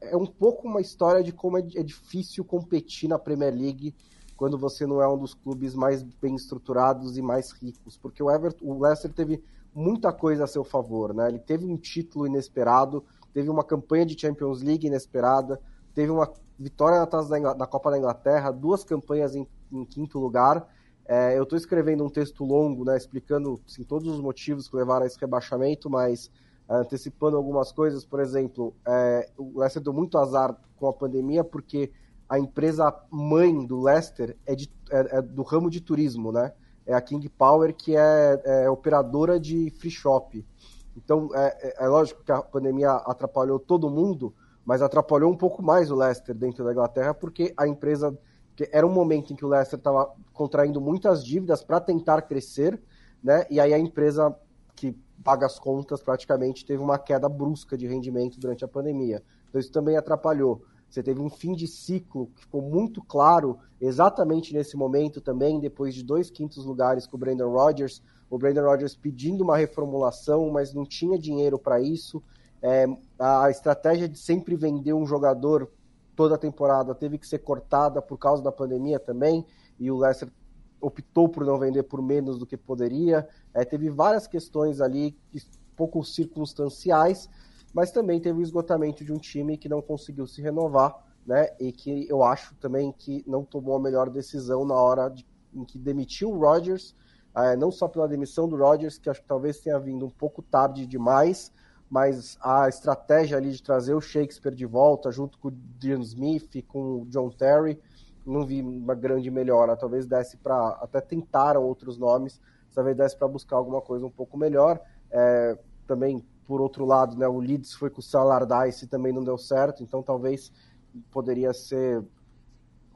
é um pouco uma história de como é, é difícil competir na Premier League quando você não é um dos clubes mais bem estruturados e mais ricos, porque o Everton, o Leicester teve muita coisa a seu favor, né? Ele teve um título inesperado, teve uma campanha de Champions League inesperada, teve uma vitória na, taça da, Ingl... na Copa da Inglaterra, duas campanhas em, em quinto lugar. É, eu estou escrevendo um texto longo, né, explicando assim, todos os motivos que levaram a esse rebaixamento, mas antecipando algumas coisas, por exemplo, é, o Leicester deu muito azar com a pandemia porque a empresa mãe do Leicester é, de, é, é do ramo de turismo, né? É a King Power, que é, é operadora de free shop. Então, é, é, é lógico que a pandemia atrapalhou todo mundo, mas atrapalhou um pouco mais o Leicester dentro da Inglaterra, porque a empresa. Era um momento em que o Leicester estava contraindo muitas dívidas para tentar crescer, né? E aí a empresa que paga as contas praticamente teve uma queda brusca de rendimento durante a pandemia. Então isso também atrapalhou. Você teve um fim de ciclo que ficou muito claro exatamente nesse momento também, depois de dois quintos lugares com o Brandon Rodgers. O Brandon Rodgers pedindo uma reformulação, mas não tinha dinheiro para isso. É, a estratégia de sempre vender um jogador toda a temporada teve que ser cortada por causa da pandemia também, e o Leicester optou por não vender por menos do que poderia. É, teve várias questões ali, pouco circunstanciais, mas também teve o esgotamento de um time que não conseguiu se renovar, né? E que eu acho também que não tomou a melhor decisão na hora de, em que demitiu o Rodgers, é, não só pela demissão do Rodgers, que acho que talvez tenha vindo um pouco tarde demais, mas a estratégia ali de trazer o Shakespeare de volta, junto com o Dean Smith, com o John Terry, não vi uma grande melhora. Talvez desse para. Até tentaram outros nomes, talvez desse para buscar alguma coisa um pouco melhor. É, também, por outro lado, né, o Leeds foi com o Salardice e também não deu certo, então talvez poderia ser,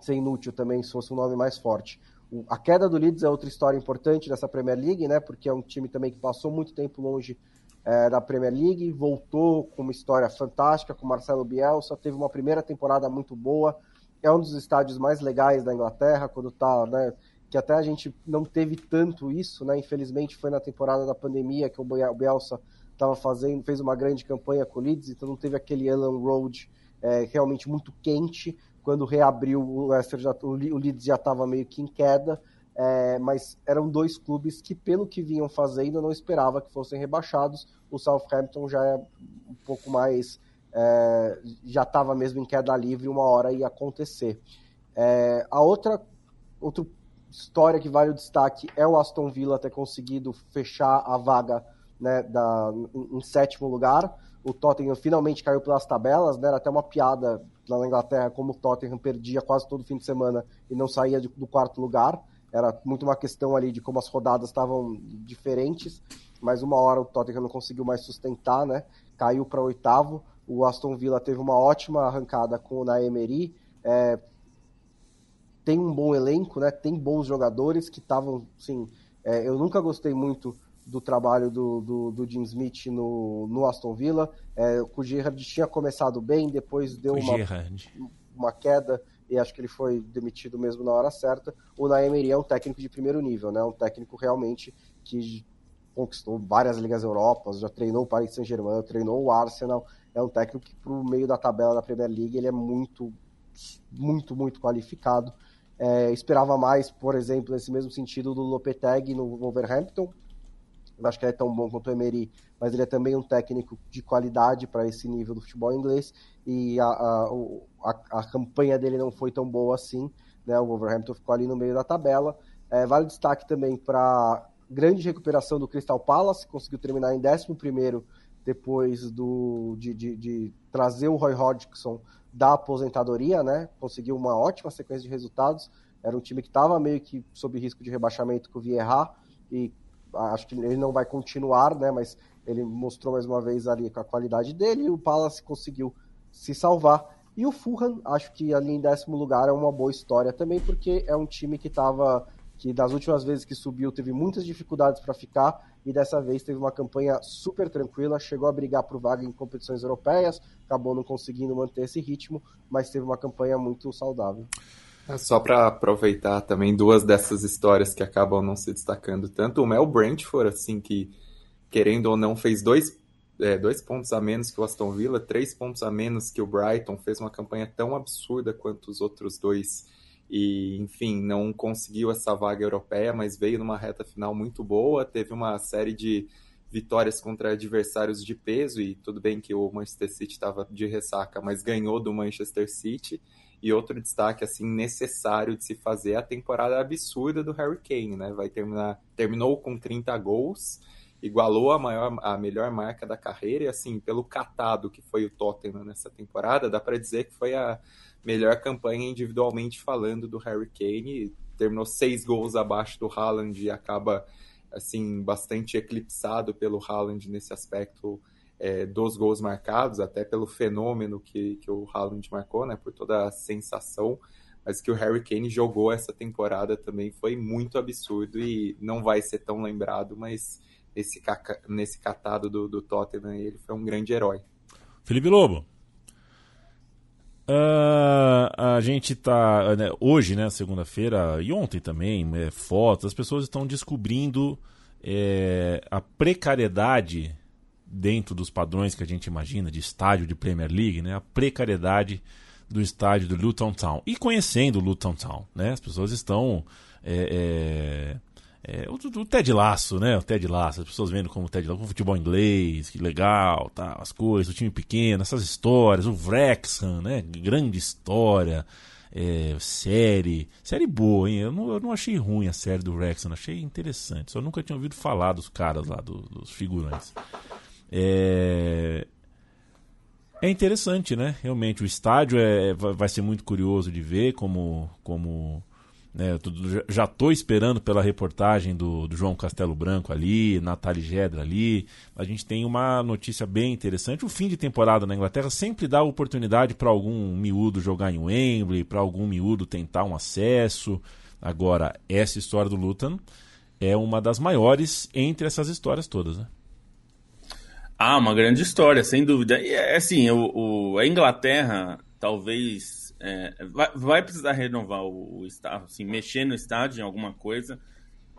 ser inútil também se fosse um nome mais forte. O, a queda do Leeds é outra história importante dessa Premier League, né, porque é um time também que passou muito tempo longe é, da Premier League, voltou com uma história fantástica com Marcelo Bielsa, teve uma primeira temporada muito boa, é um dos estádios mais legais da Inglaterra, quando tá, né, que até a gente não teve tanto isso, né, infelizmente foi na temporada da pandemia que o Bielsa estava fazendo, fez uma grande campanha com o Leeds, então não teve aquele Ellen Road é, realmente muito quente, quando reabriu o Leicester, já, o Leeds já estava meio que em queda, é, mas eram dois clubes que, pelo que vinham fazendo, não esperava que fossem rebaixados. O Southampton já é um pouco mais. É, já estava mesmo em queda livre, uma hora ia acontecer. É, a outra, outra história que vale o destaque é o Aston Villa ter conseguido fechar a vaga né, da, em, sétimo lugar. O Tottenham finalmente caiu pelas tabelas, né? Era até uma piada lá na Inglaterra como o Tottenham perdia quase todo fim de semana e não saía de, do quarto lugar. Era muito uma questão ali de como as rodadas estavam diferentes, mas uma hora o Tottenham não conseguiu mais sustentar, né? Caiu para oitavo. O Aston Villa teve uma ótima arrancada com o Naemery. É, tem um bom elenco, né? Tem bons jogadores que estavam, sim. É, eu nunca gostei muito do trabalho do, do, do Jim Smith no, no Aston Villa. É, o Gerrard tinha começado bem, depois deu uma, uma queda e acho que ele foi demitido mesmo na hora certa. O Naemery é um técnico de primeiro nível, né? Um técnico realmente que conquistou várias ligas Europas, já treinou o Paris Saint-Germain, treinou o Arsenal. É um técnico que para o meio da tabela da Premier League ele é muito, muito, muito qualificado. É, esperava mais, por exemplo, nesse mesmo sentido do Lopetegui no Wolverhampton. Acho que ele é tão bom quanto o Emery, mas ele é também um técnico de qualidade para esse nível do futebol inglês e a, a, a, a, campanha dele não foi tão boa assim. Né? O Wolverhampton ficou ali no meio da tabela. É, vale destaque também para grande recuperação do Crystal Palace, conseguiu terminar em 11 depois do, de, de, de, trazer o Roy Hodgson da aposentadoria, né? Conseguiu uma ótima sequência de resultados. Era um time que estava meio que sob risco de rebaixamento com o Vieira e acho que ele não vai continuar, né? Mas ele mostrou mais uma vez ali com a qualidade dele e o Palace conseguiu se salvar. E o Fulham, acho que ali em décimo lugar é uma boa história também, porque é um time que estava que das últimas vezes que subiu teve muitas dificuldades para ficar e dessa vez teve uma campanha super tranquila, chegou a brigar por vaga em competições europeias, acabou não conseguindo manter esse ritmo, mas teve uma campanha muito saudável. É só para aproveitar também duas dessas histórias que acabam não se destacando tanto, o Mel Brentford, assim, que querendo ou não fez dois, é, dois pontos a menos que o Aston Villa, três pontos a menos que o Brighton, fez uma campanha tão absurda quanto os outros dois. E, enfim, não conseguiu essa vaga europeia, mas veio numa reta final muito boa, teve uma série de vitórias contra adversários de peso, e tudo bem que o Manchester City estava de ressaca, mas ganhou do Manchester City, e outro destaque assim necessário de se fazer é a temporada absurda do Harry Kane, né? Vai terminar, terminou com 30 gols igualou a, maior, a melhor marca da carreira, e assim, pelo catado que foi o Tottenham nessa temporada, dá para dizer que foi a melhor campanha individualmente falando do Harry Kane, terminou seis gols abaixo do Haaland e acaba, assim, bastante eclipsado pelo Haaland nesse aspecto é, dos gols marcados, até pelo fenômeno que, que o Haaland marcou, né, por toda a sensação, mas que o Harry Kane jogou essa temporada também foi muito absurdo e não vai ser tão lembrado, mas nesse, nesse catado do, do Tottenham ele foi um grande herói. Felipe Lobo. Uh, a gente tá né, hoje, né, segunda-feira e ontem também, é, fotos, as pessoas estão descobrindo é, a precariedade dentro dos padrões que a gente imagina de estádio de Premier League, né, a precariedade do estádio do Luton Town. E conhecendo o Luton Town, né? As pessoas estão. É, é, é, o, o, Ted Laço, né? O Ted Laço, as pessoas vendo como o Ted Laço, o futebol inglês, que legal, tá, as coisas, o time pequeno, essas histórias, o Wrexham, né? Grande história. É, série, série boa, hein? Eu não, eu não achei ruim a série do Wrexham, achei interessante. Só nunca tinha ouvido falar dos caras lá, do, dos figurantes. É, é interessante, né? Realmente, o estádio é, vai ser muito curioso de ver como. como né, já estou esperando pela reportagem do, do, João Castelo Branco ali, Natália Gedra ali. A gente tem uma notícia bem interessante. O fim de temporada na Inglaterra sempre dá oportunidade para algum miúdo jogar em Wembley, para algum miúdo tentar um acesso. Agora, essa história do Luton é uma das maiores entre essas histórias todas, né? Ah, uma grande história, sem dúvida. E é assim, o, o a Inglaterra talvez é, vai, vai, precisar renovar o, o estádio, assim, mexer no estádio em alguma coisa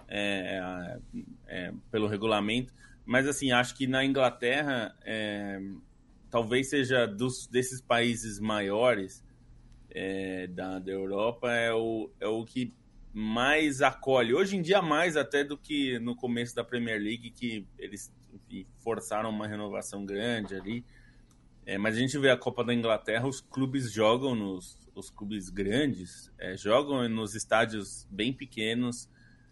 é, é, pelo regulamento. Mas assim, acho que na Inglaterra é, talvez seja dos, desses países maiores é, da, da Europa é o, é o que mais acolhe. Hoje em dia mais até do que no começo da Premier League, que eles enfim, forçaram uma renovação grande ali. É, mas a gente vê a Copa da Inglaterra, os clubes jogam nos os clubes grandes, é, jogam nos estádios bem pequenos,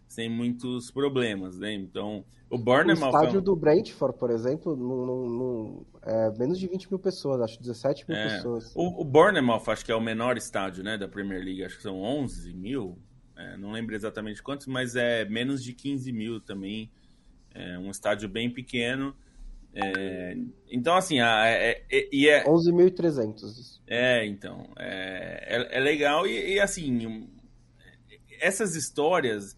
sem muitos problemas, né? Então, o Bournemouth... O estádio é do Brentford, por exemplo, no, no, no é, menos de 20 mil pessoas, acho 17 mil é, pessoas. O, o Bournemouth, acho que é o menor estádio, né, da Premier League, acho que são 11 mil, é, não lembro exatamente quantos, mas é menos de 15 mil também, é um estádio bem pequeno. É, então, assim, a, é, é, e é... 11.300. É, então, é, é, é legal e, e, assim, essas histórias,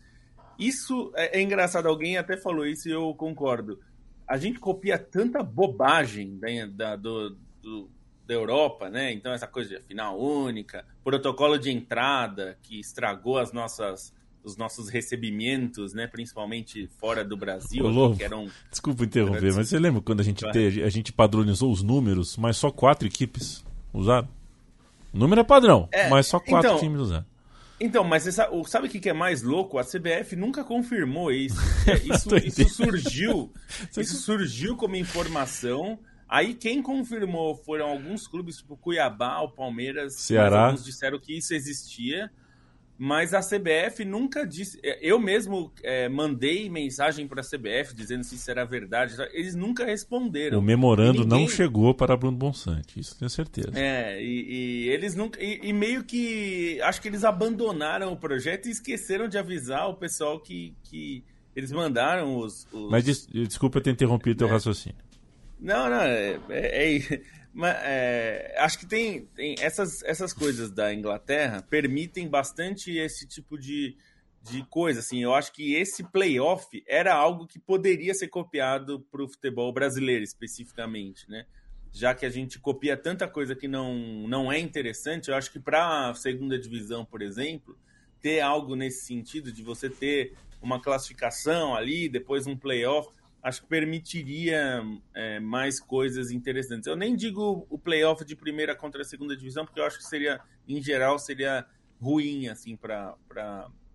isso é, é, engraçado, alguém até falou isso e eu concordo. A gente copia tanta bobagem da, da, do, do, da Europa, né? Então, essa coisa de final única, protocolo de entrada que estragou as nossas os nossos recebimentos, né, principalmente fora do Brasil, Ô, que eram Desculpa interromper, mas você lembra quando a gente te, a gente padronizou os números, mas só quatro equipes usaram? O número é padrão, é, mas só quatro então, times usaram. Então, mas sabe, sabe o que é mais louco? A CBF nunca confirmou isso. É, isso, isso surgiu, isso surgiu como informação. Aí quem confirmou foram alguns clubes, tipo Cuiabá, o Palmeiras, Ceará. Alguns disseram que isso existia mas a CBF nunca disse. É, eu mesmo é, mandei mensagem para a CBF dizendo se isso era verdade. Eles nunca responderam. O memorando ninguém... não chegou para Bruno Bonsante, isso tenho certeza. É, e, e eles nunca. E, e, meio que. Acho que eles abandonaram o projeto e esqueceram de avisar o pessoal que, que eles mandaram os. os... Mas des, desculpa eu ter interrompido o teu é. raciocínio. Não, não, é, é, é mas, é, acho que tem, tem essas, essas coisas da Inglaterra permitem bastante esse tipo de, de coisa. Assim, eu acho que esse playoff era algo que poderia ser copiado para o futebol brasileiro especificamente, né? Já que a gente copia tanta coisa que não, não é interessante, eu acho que para a segunda divisão, por exemplo, ter algo nesse sentido de você ter uma classificação ali, depois um playoff acho que permitiria é, mais coisas interessantes. Eu nem digo o playoff de primeira contra a segunda divisão, porque eu acho que seria, em geral, seria ruim assim para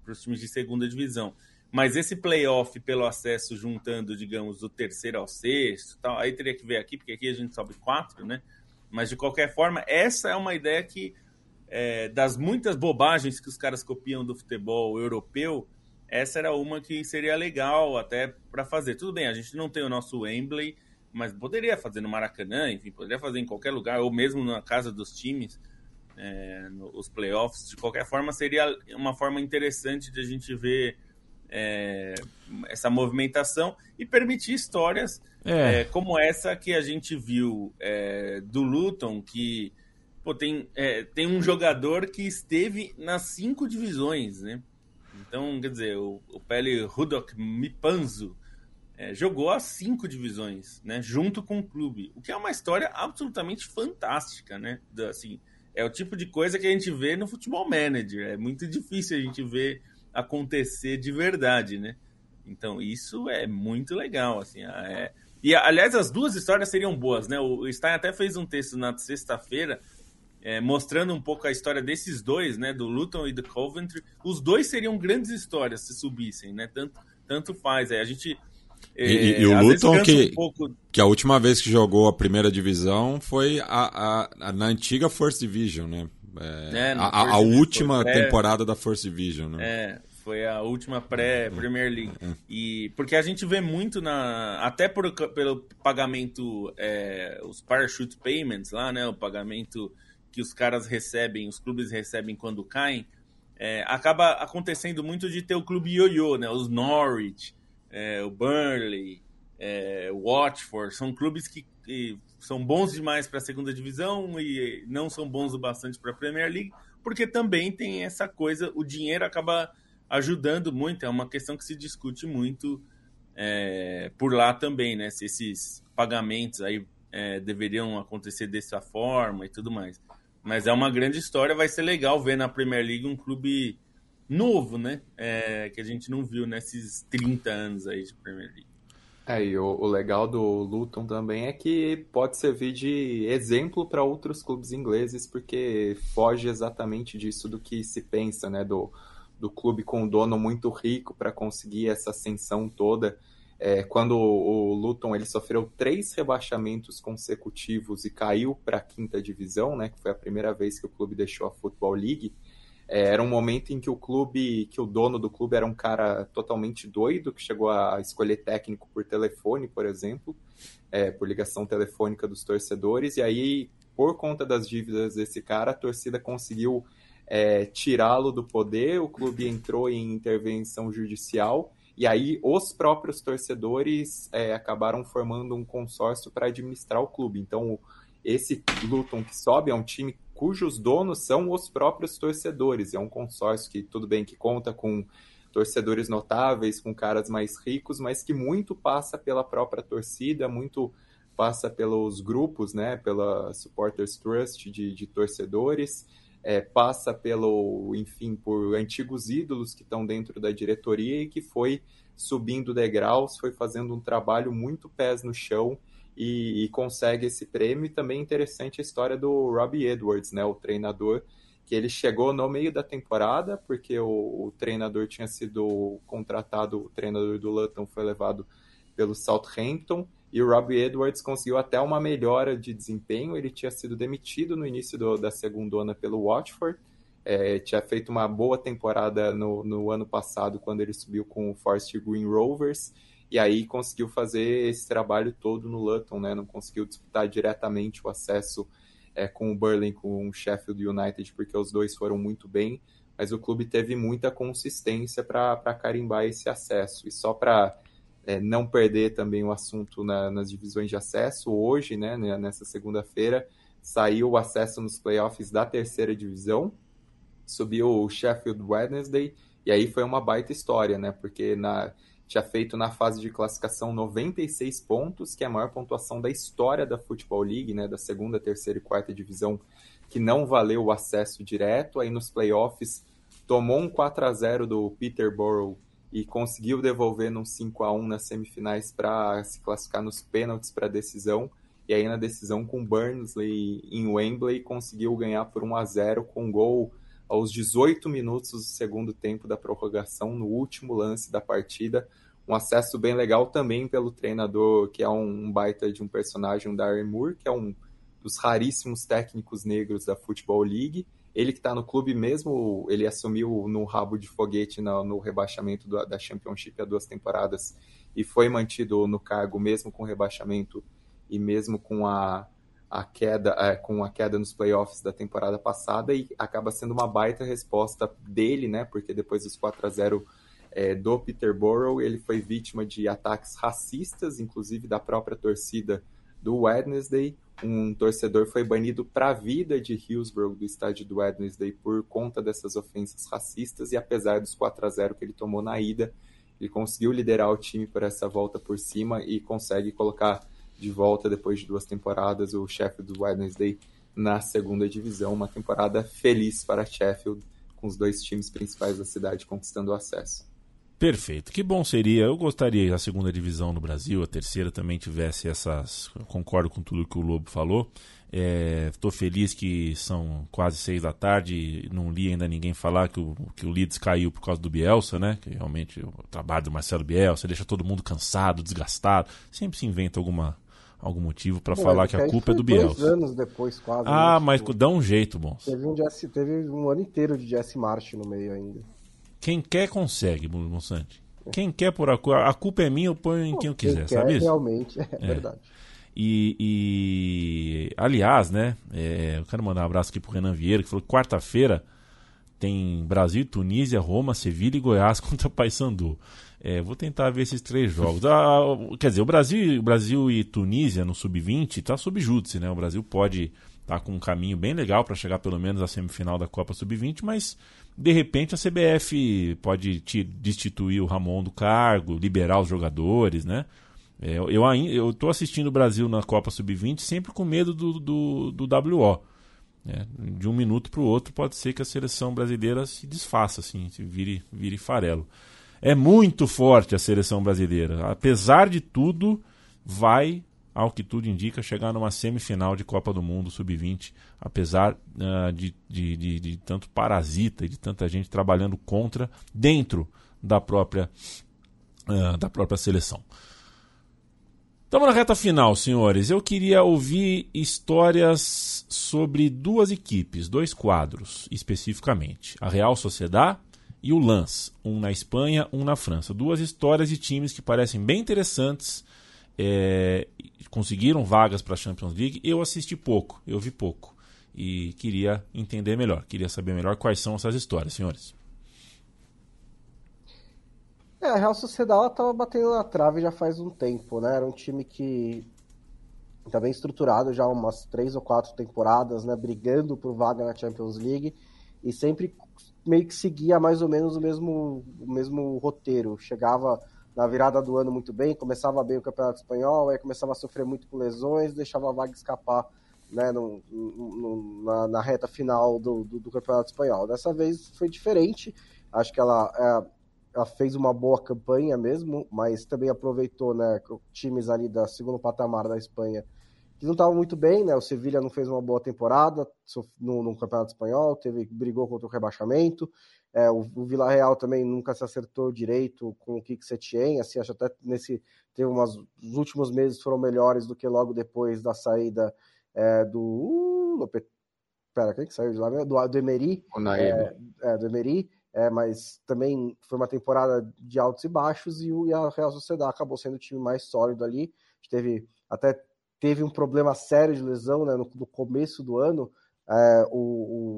os times de segunda divisão. Mas esse playoff pelo acesso juntando, digamos, do terceiro ao sexto, tal, aí teria que ver aqui, porque aqui a gente sobe quatro, né? Mas de qualquer forma, essa é uma ideia que, é, das muitas bobagens que os caras copiam do futebol europeu, essa era uma que seria legal até para fazer. Tudo bem, a gente não tem o nosso Wembley, mas poderia fazer no Maracanã, enfim, poderia fazer em qualquer lugar, ou mesmo na casa dos times, é, os playoffs. De qualquer forma, seria uma forma interessante de a gente ver é, essa movimentação e permitir histórias é. É, como essa que a gente viu é, do Luton, que pô, tem, é, tem um jogador que esteve nas cinco divisões, né? Então, quer dizer, o, o Pele Rudok Mipanzo é, jogou as cinco divisões, né? Junto com o clube, o que é uma história absolutamente fantástica, né? Assim, é o tipo de coisa que a gente vê no futebol manager. É muito difícil a gente ver acontecer de verdade, né? Então, isso é muito legal, assim. É... E, aliás, as duas histórias seriam boas, né? O Stein até fez um texto na sexta-feira é, mostrando um pouco a história desses dois, né? Do Luton e do Coventry. Os dois seriam grandes histórias se subissem, né? Tanto, tanto faz. É, a gente... É, e, e, o Luton, que, um pouco... que a última vez que jogou a primeira divisão foi a, a, a na antiga First Division, né? É, é, a, a última temporada da First Division, né? É, foi a última pré-Premier League. É. E porque a gente vê muito na até por, pelo pagamento é, os parachute payments lá, né, o pagamento que os caras recebem, os clubes recebem quando caem, é, acaba acontecendo muito de ter o clube ioiô, né, os Norwich, é, o Burnley, é, o Watford, são clubes que, que são bons demais para a segunda divisão e não são bons o bastante para a Premier League, porque também tem essa coisa, o dinheiro acaba ajudando muito. É uma questão que se discute muito é, por lá também, né? Se esses pagamentos aí é, deveriam acontecer dessa forma e tudo mais. Mas é uma grande história, vai ser legal ver na Premier League um clube novo, né? É, que a gente não viu nesses 30 anos aí de Premier League. É, e o, o legal do Luton também é que pode servir de exemplo para outros clubes ingleses, porque foge exatamente disso do que se pensa, né? Do, do clube com um dono muito rico para conseguir essa ascensão toda. É, quando o, Luton ele sofreu três rebaixamentos consecutivos e caiu para a quinta divisão, né, que foi a primeira vez que o clube deixou a Football League, é, era um momento em que o clube, que o dono do clube era um cara totalmente doido, que chegou a escolher técnico por telefone, por exemplo, é, por ligação telefônica dos torcedores, e aí, por conta das dívidas desse cara, a torcida conseguiu é, tirá-lo do poder, o clube entrou em intervenção judicial e aí os próprios torcedores é, acabaram formando um consórcio para administrar o clube. Então esse Luton que sobe é um time cujos donos são os próprios torcedores. É um consórcio que tudo bem que conta com torcedores notáveis, com caras mais ricos, mas que muito passa pela própria torcida, muito passa pelos grupos, né, pela Supporters Trust de, de torcedores é, passa pelo, enfim, por antigos ídolos que estão dentro da diretoria e que foi subindo degraus, foi fazendo um trabalho muito pés no chão e, e consegue esse prêmio. E também interessante a história do Robbie Edwards, né, o treinador, que ele chegou no meio da temporada, porque o, o treinador tinha sido contratado, o treinador do Luton foi levado pelo Southampton, e o Robbie Edwards conseguiu até uma melhora de desempenho. Ele tinha sido demitido no início do, da segunda pelo Watford. É, tinha feito uma boa temporada no, no, ano passado, quando ele subiu com o Forest Green Rovers. E aí conseguiu fazer esse trabalho todo no Luton, né? Não conseguiu disputar diretamente o acesso é, com o Burley, com o Sheffield United, porque os dois foram muito bem. Mas o clube teve muita consistência para carimbar esse acesso. E só para é, não perder também o assunto na, nas divisões de acesso. Hoje, né, né, nessa segunda-feira, saiu o acesso nos playoffs da terceira divisão, subiu o Sheffield Wednesday, e aí foi uma baita história, né? Porque na, tinha feito na fase de classificação 96 pontos, que é a maior pontuação da história da Football League, né? Da segunda, terceira e quarta divisão, que não valeu o acesso direto. Aí nos playoffs tomou um 4 a 0 do Peterborough e conseguiu devolver num 5 a 1 nas semifinais para se classificar nos pênaltis para a decisão. E aí na decisão com Burnley em Wembley conseguiu ganhar por 1 a 0 com um gol aos 18 minutos do segundo tempo da prorrogação, no último lance da partida. Um acesso bem legal também pelo treinador, que é um baita de um personagem, o Darren Moore, que é um dos raríssimos técnicos negros da Football League. Ele que está no clube mesmo, ele assumiu no rabo de foguete no, no rebaixamento do, da Championship há duas temporadas e foi mantido no cargo mesmo com o rebaixamento e mesmo com a, a queda é, com a queda nos playoffs da temporada passada e acaba sendo uma baita resposta dele, né? Porque depois dos 4 a 0 é, do Peterborough, ele foi vítima de ataques racistas, inclusive da própria torcida do Wednesday. Um torcedor foi banido para a vida de Hillsborough do estádio do Wednesday por conta dessas ofensas racistas e apesar dos 4 a 0 que ele tomou na ida, ele conseguiu liderar o time por essa volta por cima e consegue colocar de volta depois de duas temporadas o Sheffield Wednesday na segunda divisão, uma temporada feliz para Sheffield, com os dois times principais da cidade conquistando o acesso. Perfeito. Que bom seria. Eu gostaria que a segunda divisão no Brasil, a terceira também tivesse essas. Concordo com tudo que o Lobo falou. Estou é, feliz que são quase seis da tarde. Não li ainda ninguém falar que o, que o Leeds caiu por causa do Bielsa, né? Que realmente o trabalho do Marcelo Bielsa deixa todo mundo cansado, desgastado. Sempre se inventa alguma algum motivo para falar que a culpa é do Bielsa. Dois anos depois, quase. Ah, né? mas tipo, dá um jeito, bom. Teve um, Jesse, teve um ano inteiro de Jesse March no meio ainda. Quem quer consegue, Monsante. Quem quer por a culpa. A culpa é minha, eu ponho em quem eu quiser, quem sabe quer, isso? Realmente, é, é. verdade. E, e, aliás, né? É, eu quero mandar um abraço aqui pro Renan Vieira, que falou que quarta-feira tem Brasil, Tunísia, Roma, Sevilha e Goiás contra Paysandu. É, vou tentar ver esses três jogos. Ah, quer dizer, o Brasil, o Brasil e Tunísia no sub-20 tá sob júdice, né? O Brasil pode estar tá com um caminho bem legal para chegar pelo menos à semifinal da Copa Sub-20, mas de repente a CBF pode destituir o Ramon do cargo, liberar os jogadores, né? É, eu, eu tô assistindo o Brasil na Copa Sub-20 sempre com medo do, do, do WO. Né? De um minuto para o outro pode ser que a seleção brasileira se desfaça, assim, se vire, vire farelo. É muito forte a seleção brasileira. Apesar de tudo, vai, ao que tudo indica, chegar numa semifinal de Copa do Mundo Sub-20, apesar uh, de, de, de, de, tanto parasita e de tanta gente trabalhando contra dentro da própria, uh, da própria seleção. Estamos na reta final, senhores. Eu queria ouvir histórias sobre duas equipes, dois quadros especificamente: a Real Sociedad e o Lens, um na Espanha, um na França. Duas histórias de times que parecem bem interessantes, é, conseguiram vagas para a Champions League. Eu assisti pouco, eu vi pouco e queria entender melhor, queria saber melhor quais são essas histórias, senhores. É, a Real Sociedade estava batendo na trave já faz um tempo, né? Era um time que está bem estruturado já umas três ou quatro temporadas, né? Brigando por vaga na Champions League e sempre meio que seguia mais ou menos o mesmo, o mesmo roteiro. Chegava na virada do ano muito bem, começava bem o Campeonato Espanhol, aí começava a sofrer muito com lesões, deixava a vaga escapar né, no, no, na, na, reta final do, do, do, Campeonato Espanhol. Dessa vez foi diferente, acho que ela, é, ela fez uma boa campanha mesmo, mas também aproveitou né, times ali da segundo patamar da Espanha que não estavam muito bem, né? O Sevilha não fez uma boa temporada no, no Campeonato Espanhol, teve brigou contra o rebaixamento. É, o, o Vila Real também nunca se acertou direito com o Kik Setien, assim, acho até nesse teve umas os últimos meses foram melhores do que logo depois da saída é, do uh, pera, quem que saiu de lá? Do, do Emery, é, é, do Emery, é, mas também foi uma temporada de altos e baixos e, o, e a Real Sociedade acabou sendo o time mais sólido ali. Teve até teve um problema sério de lesão né, no, no começo do ano. É, o,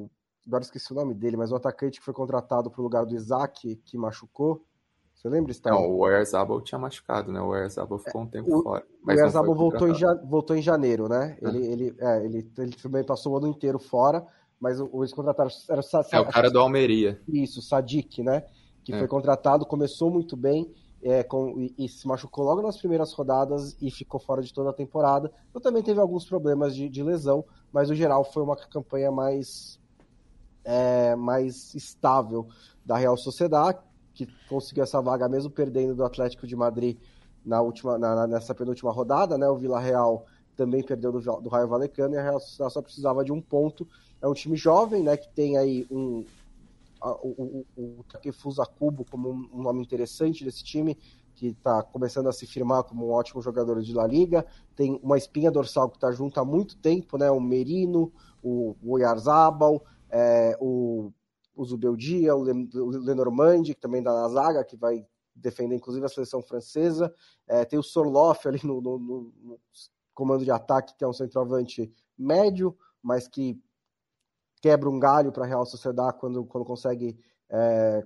o, agora esqueci o nome dele, mas o atacante que foi contratado para o lugar do Isaac, que machucou. Você lembra, Star? Não, o Erzabal tinha machucado, né? O Erzabal ficou um tempo o, fora. o Erzabal voltou, em ja, voltou em janeiro, né? É. Ele, ele, é, ele, ele também passou o ano inteiro fora, mas o, eles contrataram. Era, é o cara do Almeria. Isso, Sadik, né? Que é. foi contratado, começou muito bem é, com, e, e, se machucou logo nas primeiras rodadas e ficou fora de toda a temporada. Então também teve alguns problemas de, de lesão, mas no geral foi uma campanha mais, é, mais estável da Real Sociedade, que conseguiu essa vaga mesmo perdendo do Atlético de Madrid na última, na, nessa penúltima rodada. Né? O Vila Real também perdeu do, do Raio Valecano e a Real Sociedade só precisava de um ponto. É um time jovem, né, que tem aí um, o, o, o Takefusa Kubo como um nome interessante desse time, que está começando a se firmar como um ótimo jogador de La Liga. Tem uma espinha dorsal que está junto há muito tempo, né? O Merino, o, o Yarzabal, é, o, o Zubeldia, o, o Lenormand, que também dá na zaga, que vai defender inclusive a seleção francesa. É, tem o Sorloff ali no, no, no, comando de ataque, que é um centroavante médio, mas que quebra um galho para a Real Sociedade quando, quando consegue. É,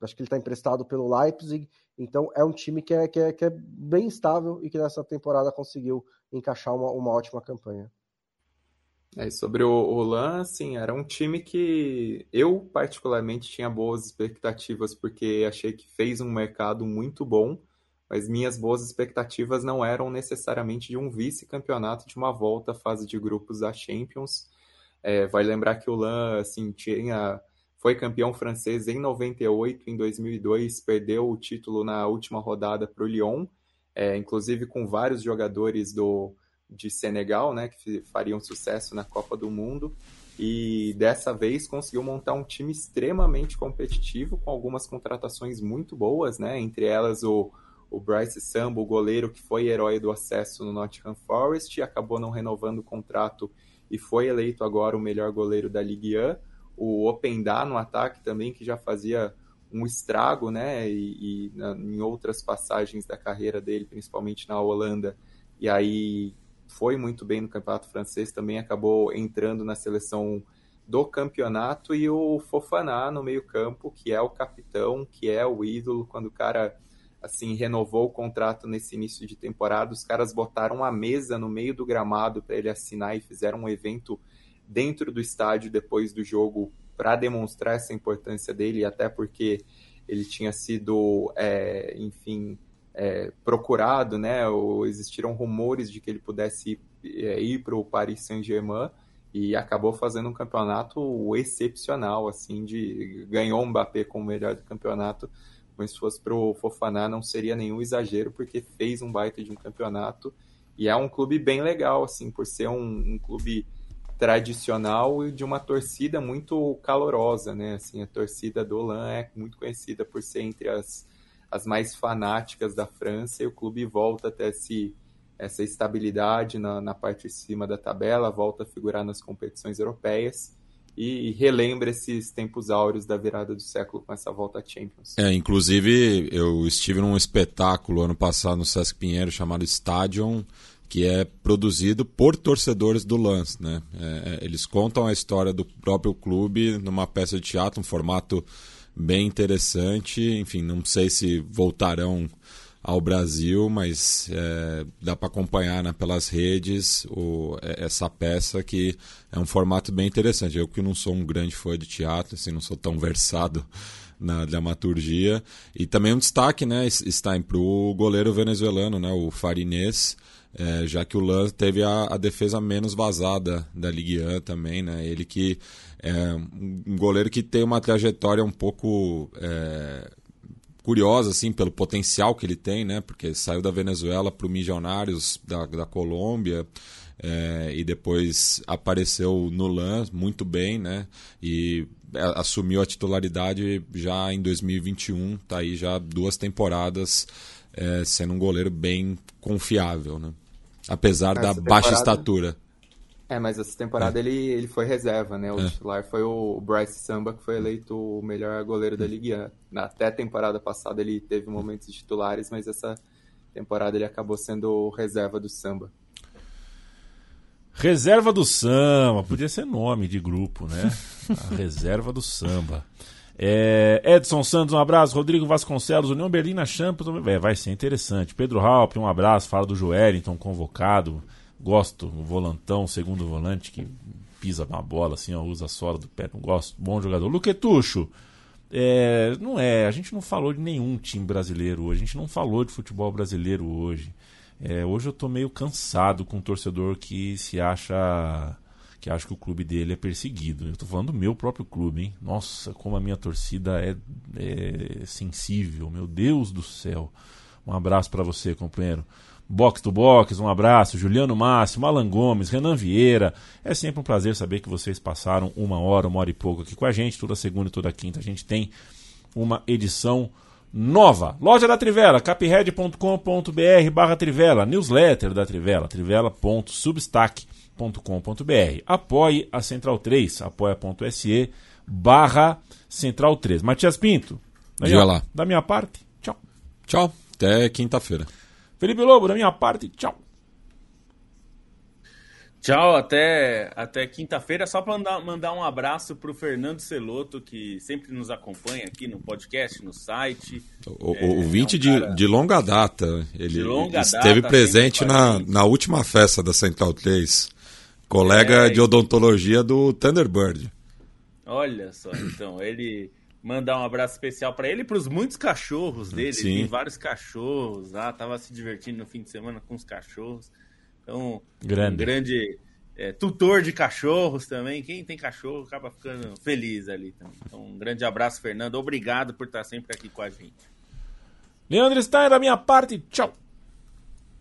acho que ele está emprestado pelo Leipzig. Então é um time que é, que é, que é bem estável e que nessa temporada conseguiu encaixar uma, uma ótima campanha. É, sobre o, o Lan, assim, era um time que eu particularmente tinha boas expectativas, porque achei que fez um mercado muito bom, mas minhas boas expectativas não eram necessariamente de um vice-campeonato de uma volta à fase de grupos da Champions. É, vai lembrar que o Lan, assim, tinha, foi campeão francês em 98, em 2002 perdeu o título na última rodada para o Lyon, é, inclusive com vários jogadores do de Senegal, né, que fariam sucesso na Copa do Mundo. E dessa vez conseguiu montar um time extremamente competitivo, com algumas contratações muito boas, né? Entre elas o, o Bryce Sambo, o goleiro que foi herói do acesso no Nottingham Forest, acabou não renovando o contrato e foi eleito agora o melhor goleiro da Ligue 1. O Opendá no ataque também, que já fazia um estrago, né? E, e na, em outras passagens da carreira dele, principalmente na Holanda, e aí foi muito bem no campeonato francês, também acabou entrando na seleção do campeonato. E o Fofaná no meio-campo, que é o capitão, que é o ídolo, quando o cara assim renovou o contrato nesse início de temporada, os caras botaram a mesa no meio do gramado para ele assinar e fizeram um evento dentro do estádio depois do jogo para demonstrar essa importância dele, até porque ele tinha sido, é, enfim, é, procurado, né? Ou existiram rumores de que ele pudesse ir, é, ir para o Paris Saint-Germain e acabou fazendo um campeonato excepcional, assim, de ganhou o Mbappé como melhor do campeonato, mas se fosse para o Fofaná não seria nenhum exagero, porque fez um baita de um campeonato e é um clube bem legal, assim, por ser um, um clube tradicional e de uma torcida muito calorosa, né? Assim, a torcida do Lan é muito conhecida por ser entre as as mais fanáticas da França e o clube volta até esse, essa estabilidade na, na parte de cima da tabela, volta a figurar nas competições europeias e relembra esses tempos áureos da virada do século com essa volta à Champions. É, inclusive eu estive num espetáculo ano passado no Sesc Pinheiro chamado Stadion, que é produzido por torcedores do Lance, né? É, é, eles contam a história do próprio clube numa peça de teatro, um formato bem interessante. Enfim, não sei se voltarão ao Brasil, mas é, dá para acompanhar né, pelas redes o, é, essa peça que é um formato bem interessante. Eu que não sou um grande fã de teatro, assim, não sou tão versado na dramaturgia. E também um destaque né, está para o goleiro venezuelano, né, o Farinês, é, já que o Lan teve a, a, defesa menos vazada da Ligue 1 também, né? Ele que é um goleiro que tem uma trajetória um pouco é, curiosa, assim, pelo potencial que ele tem, né? Porque saiu da Venezuela para o Milionários da, da Colômbia, é, e depois apareceu no LAN muito bem, né? E assumiu a titularidade já em 2021, tá aí já duas temporadas é, sendo um goleiro bem confiável, né? Apesar essa da baixa estatura. É, mas essa temporada é. ele, ele foi reserva, né? O é. titular foi o Bryce Samba, que foi eleito o melhor goleiro da Liga. Até a temporada passada ele teve momentos titulares, mas essa temporada ele acabou sendo reserva do Samba. Reserva do Samba, podia ser nome de grupo, né? A reserva do Samba. É, Edson Santos, um abraço. Rodrigo Vasconcelos, União Berlim na Champions. É, vai ser interessante. Pedro Halp, um abraço. Fala do Joelinton convocado. Gosto, o volantão, segundo volante, que pisa na bola, assim, ó, usa a sola do pé. Não gosto. Bom jogador. Luquetucho. É, não é, a gente não falou de nenhum time brasileiro hoje. A gente não falou de futebol brasileiro hoje. É, hoje eu tô meio cansado com um torcedor que se acha que acha que o clube dele é perseguido. Eu tô falando do meu próprio clube, hein? Nossa, como a minha torcida é, é sensível, meu Deus do céu. Um abraço para você, companheiro. Box to Box, um abraço. Juliano Máximo, Alan Gomes, Renan Vieira. É sempre um prazer saber que vocês passaram uma hora, uma hora e pouco aqui com a gente. Toda segunda e toda quinta a gente tem uma edição nova. Loja da Trivela, capred.com.br barra Trivela, newsletter da Trivela, trivela.substack.com.br. Apoie a Central 3, apoia.se barra Central 3. Matias Pinto, Diga lá. da minha parte, tchau. Tchau, até quinta-feira. Felipe Lobo, da minha parte, tchau. Tchau, até, até quinta-feira. Só para mandar, mandar um abraço para o Fernando Celoto, que sempre nos acompanha aqui no podcast, no site. O, o ouvinte é um cara... de, de longa data. Ele de longa esteve data, presente na, na última festa da Central 3. Colega é, de odontologia do Thunderbird. Olha só, então, ele mandar um abraço especial para ele e para os muitos cachorros dele. Sim. Tem vários cachorros lá, tava se divertindo no fim de semana com os cachorros. Então, grande. um grande é, tutor de cachorros também. Quem tem cachorro acaba ficando feliz ali também. Então, um grande abraço, Fernando. Obrigado por estar sempre aqui com a gente. Leandro Stein, da minha parte, tchau.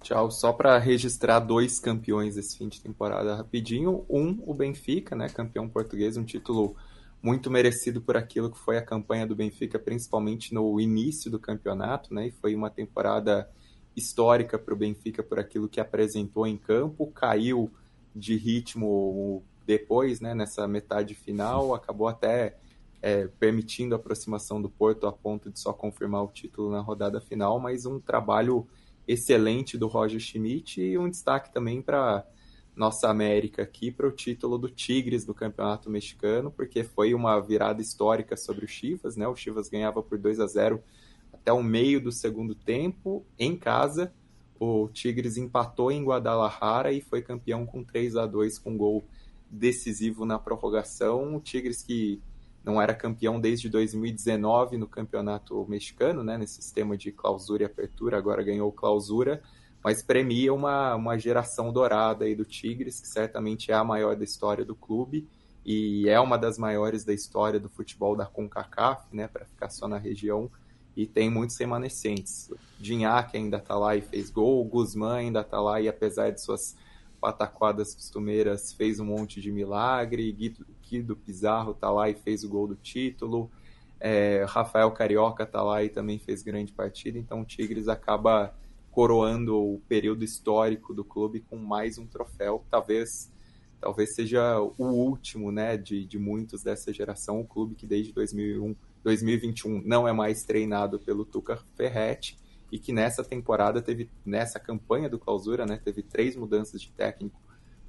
Tchau. Só para registrar dois campeões esse fim de temporada rapidinho. Um, o Benfica, né, campeão português, um título muito merecido por aquilo que foi a campanha do Benfica, principalmente no início do campeonato, né? E foi uma temporada histórica para o Benfica por aquilo que apresentou em campo, caiu de ritmo depois, né? Nessa metade final, acabou até é, permitindo a aproximação do Porto a ponto de só confirmar o título na rodada final, mas um trabalho excelente do Roger Schmidt e um destaque também para nossa América aqui para o título do Tigres do Campeonato Mexicano, porque foi uma virada histórica sobre o Chivas, né? O Chivas ganhava por 2 a 0 até o meio do segundo tempo em casa. O Tigres empatou em Guadalajara e foi campeão com 3 a 2 com gol decisivo na prorrogação. O Tigres que não era campeão desde 2019 no Campeonato Mexicano, né, nesse sistema de clausura e apertura, agora ganhou clausura mas premia uma, uma geração dourada aí do Tigres, que certamente é a maior da história do clube e é uma das maiores da história do futebol da CONCACAF, né, para ficar só na região, e tem muitos remanescentes. Dinhaque ainda está lá e fez gol, Guzmán ainda está lá e apesar de suas pataquadas costumeiras fez um monte de milagre, Guido, Guido Pizarro está lá e fez o gol do título, é, Rafael Carioca está lá e também fez grande partida, então o Tigres acaba coroando o período histórico do clube com mais um troféu, talvez talvez seja o último, né, de, de muitos dessa geração, o clube que desde 2001, 2021 não é mais treinado pelo Tuca Ferretti e que nessa temporada teve nessa campanha do Clausura, né, teve três mudanças de técnico,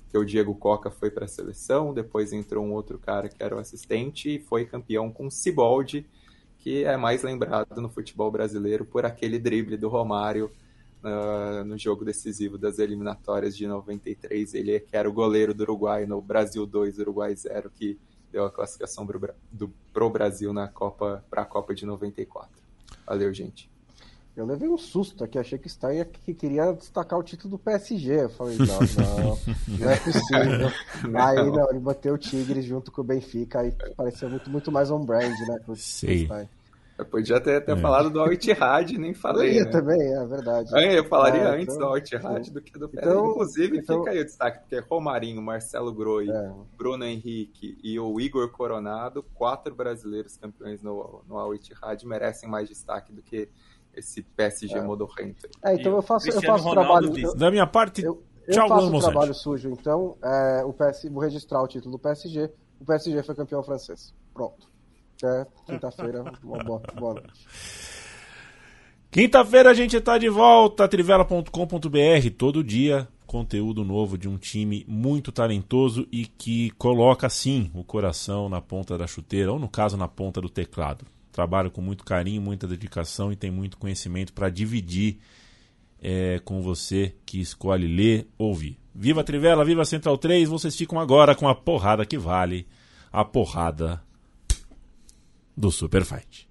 que o Diego Coca foi para a seleção, depois entrou um outro cara que era o assistente e foi campeão com Ciboldi, que é mais lembrado no futebol brasileiro por aquele drible do Romário uh, no jogo decisivo das eliminatórias de 93. Ele é que era o goleiro do Uruguai no Brasil 2, Uruguai 0, que deu a classificação pro, do, pro Brasil na Copa para a Copa de 94. Valeu, gente. Eu levei um susto aqui, achei que Stein que queria destacar o título do PSG. Eu falei, não, não, não é possível. Não. Aí não, ele bateu o Tigres junto com o Benfica, aí pareceu muito, muito mais on brand, né? Sei. Eu podia até ter é. falado do Al-Ittihad, nem falei. Eu né? também, é verdade. É, eu falaria é, antes então, do Al-Ittihad do que do PSG. Então, Inclusive, então... fica aí o destaque, porque Romarinho, Marcelo Groi, é. Bruno Henrique e o Igor Coronado, quatro brasileiros campeões no, no Al-Ittihad, merecem mais destaque do que esse PSG é. modorrento. É, então eu faço, eu faço trabalho... Eu, da minha parte, eu, eu tchau, faço o trabalho sujo, então, é, o PS, vou registrar o título do PSG. O PSG foi campeão francês. Pronto. Até quinta-feira. Uma boa, boa noite. Quinta-feira a gente está de volta, trivela.com.br, todo dia conteúdo novo de um time muito talentoso e que coloca sim o coração na ponta da chuteira, ou no caso na ponta do teclado. Trabalha com muito carinho, muita dedicação e tem muito conhecimento para dividir é, com você que escolhe ler, ouvir. Viva Trivela, viva Central 3, vocês ficam agora com a porrada que vale, a porrada do Super Fight.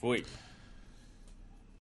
Foi.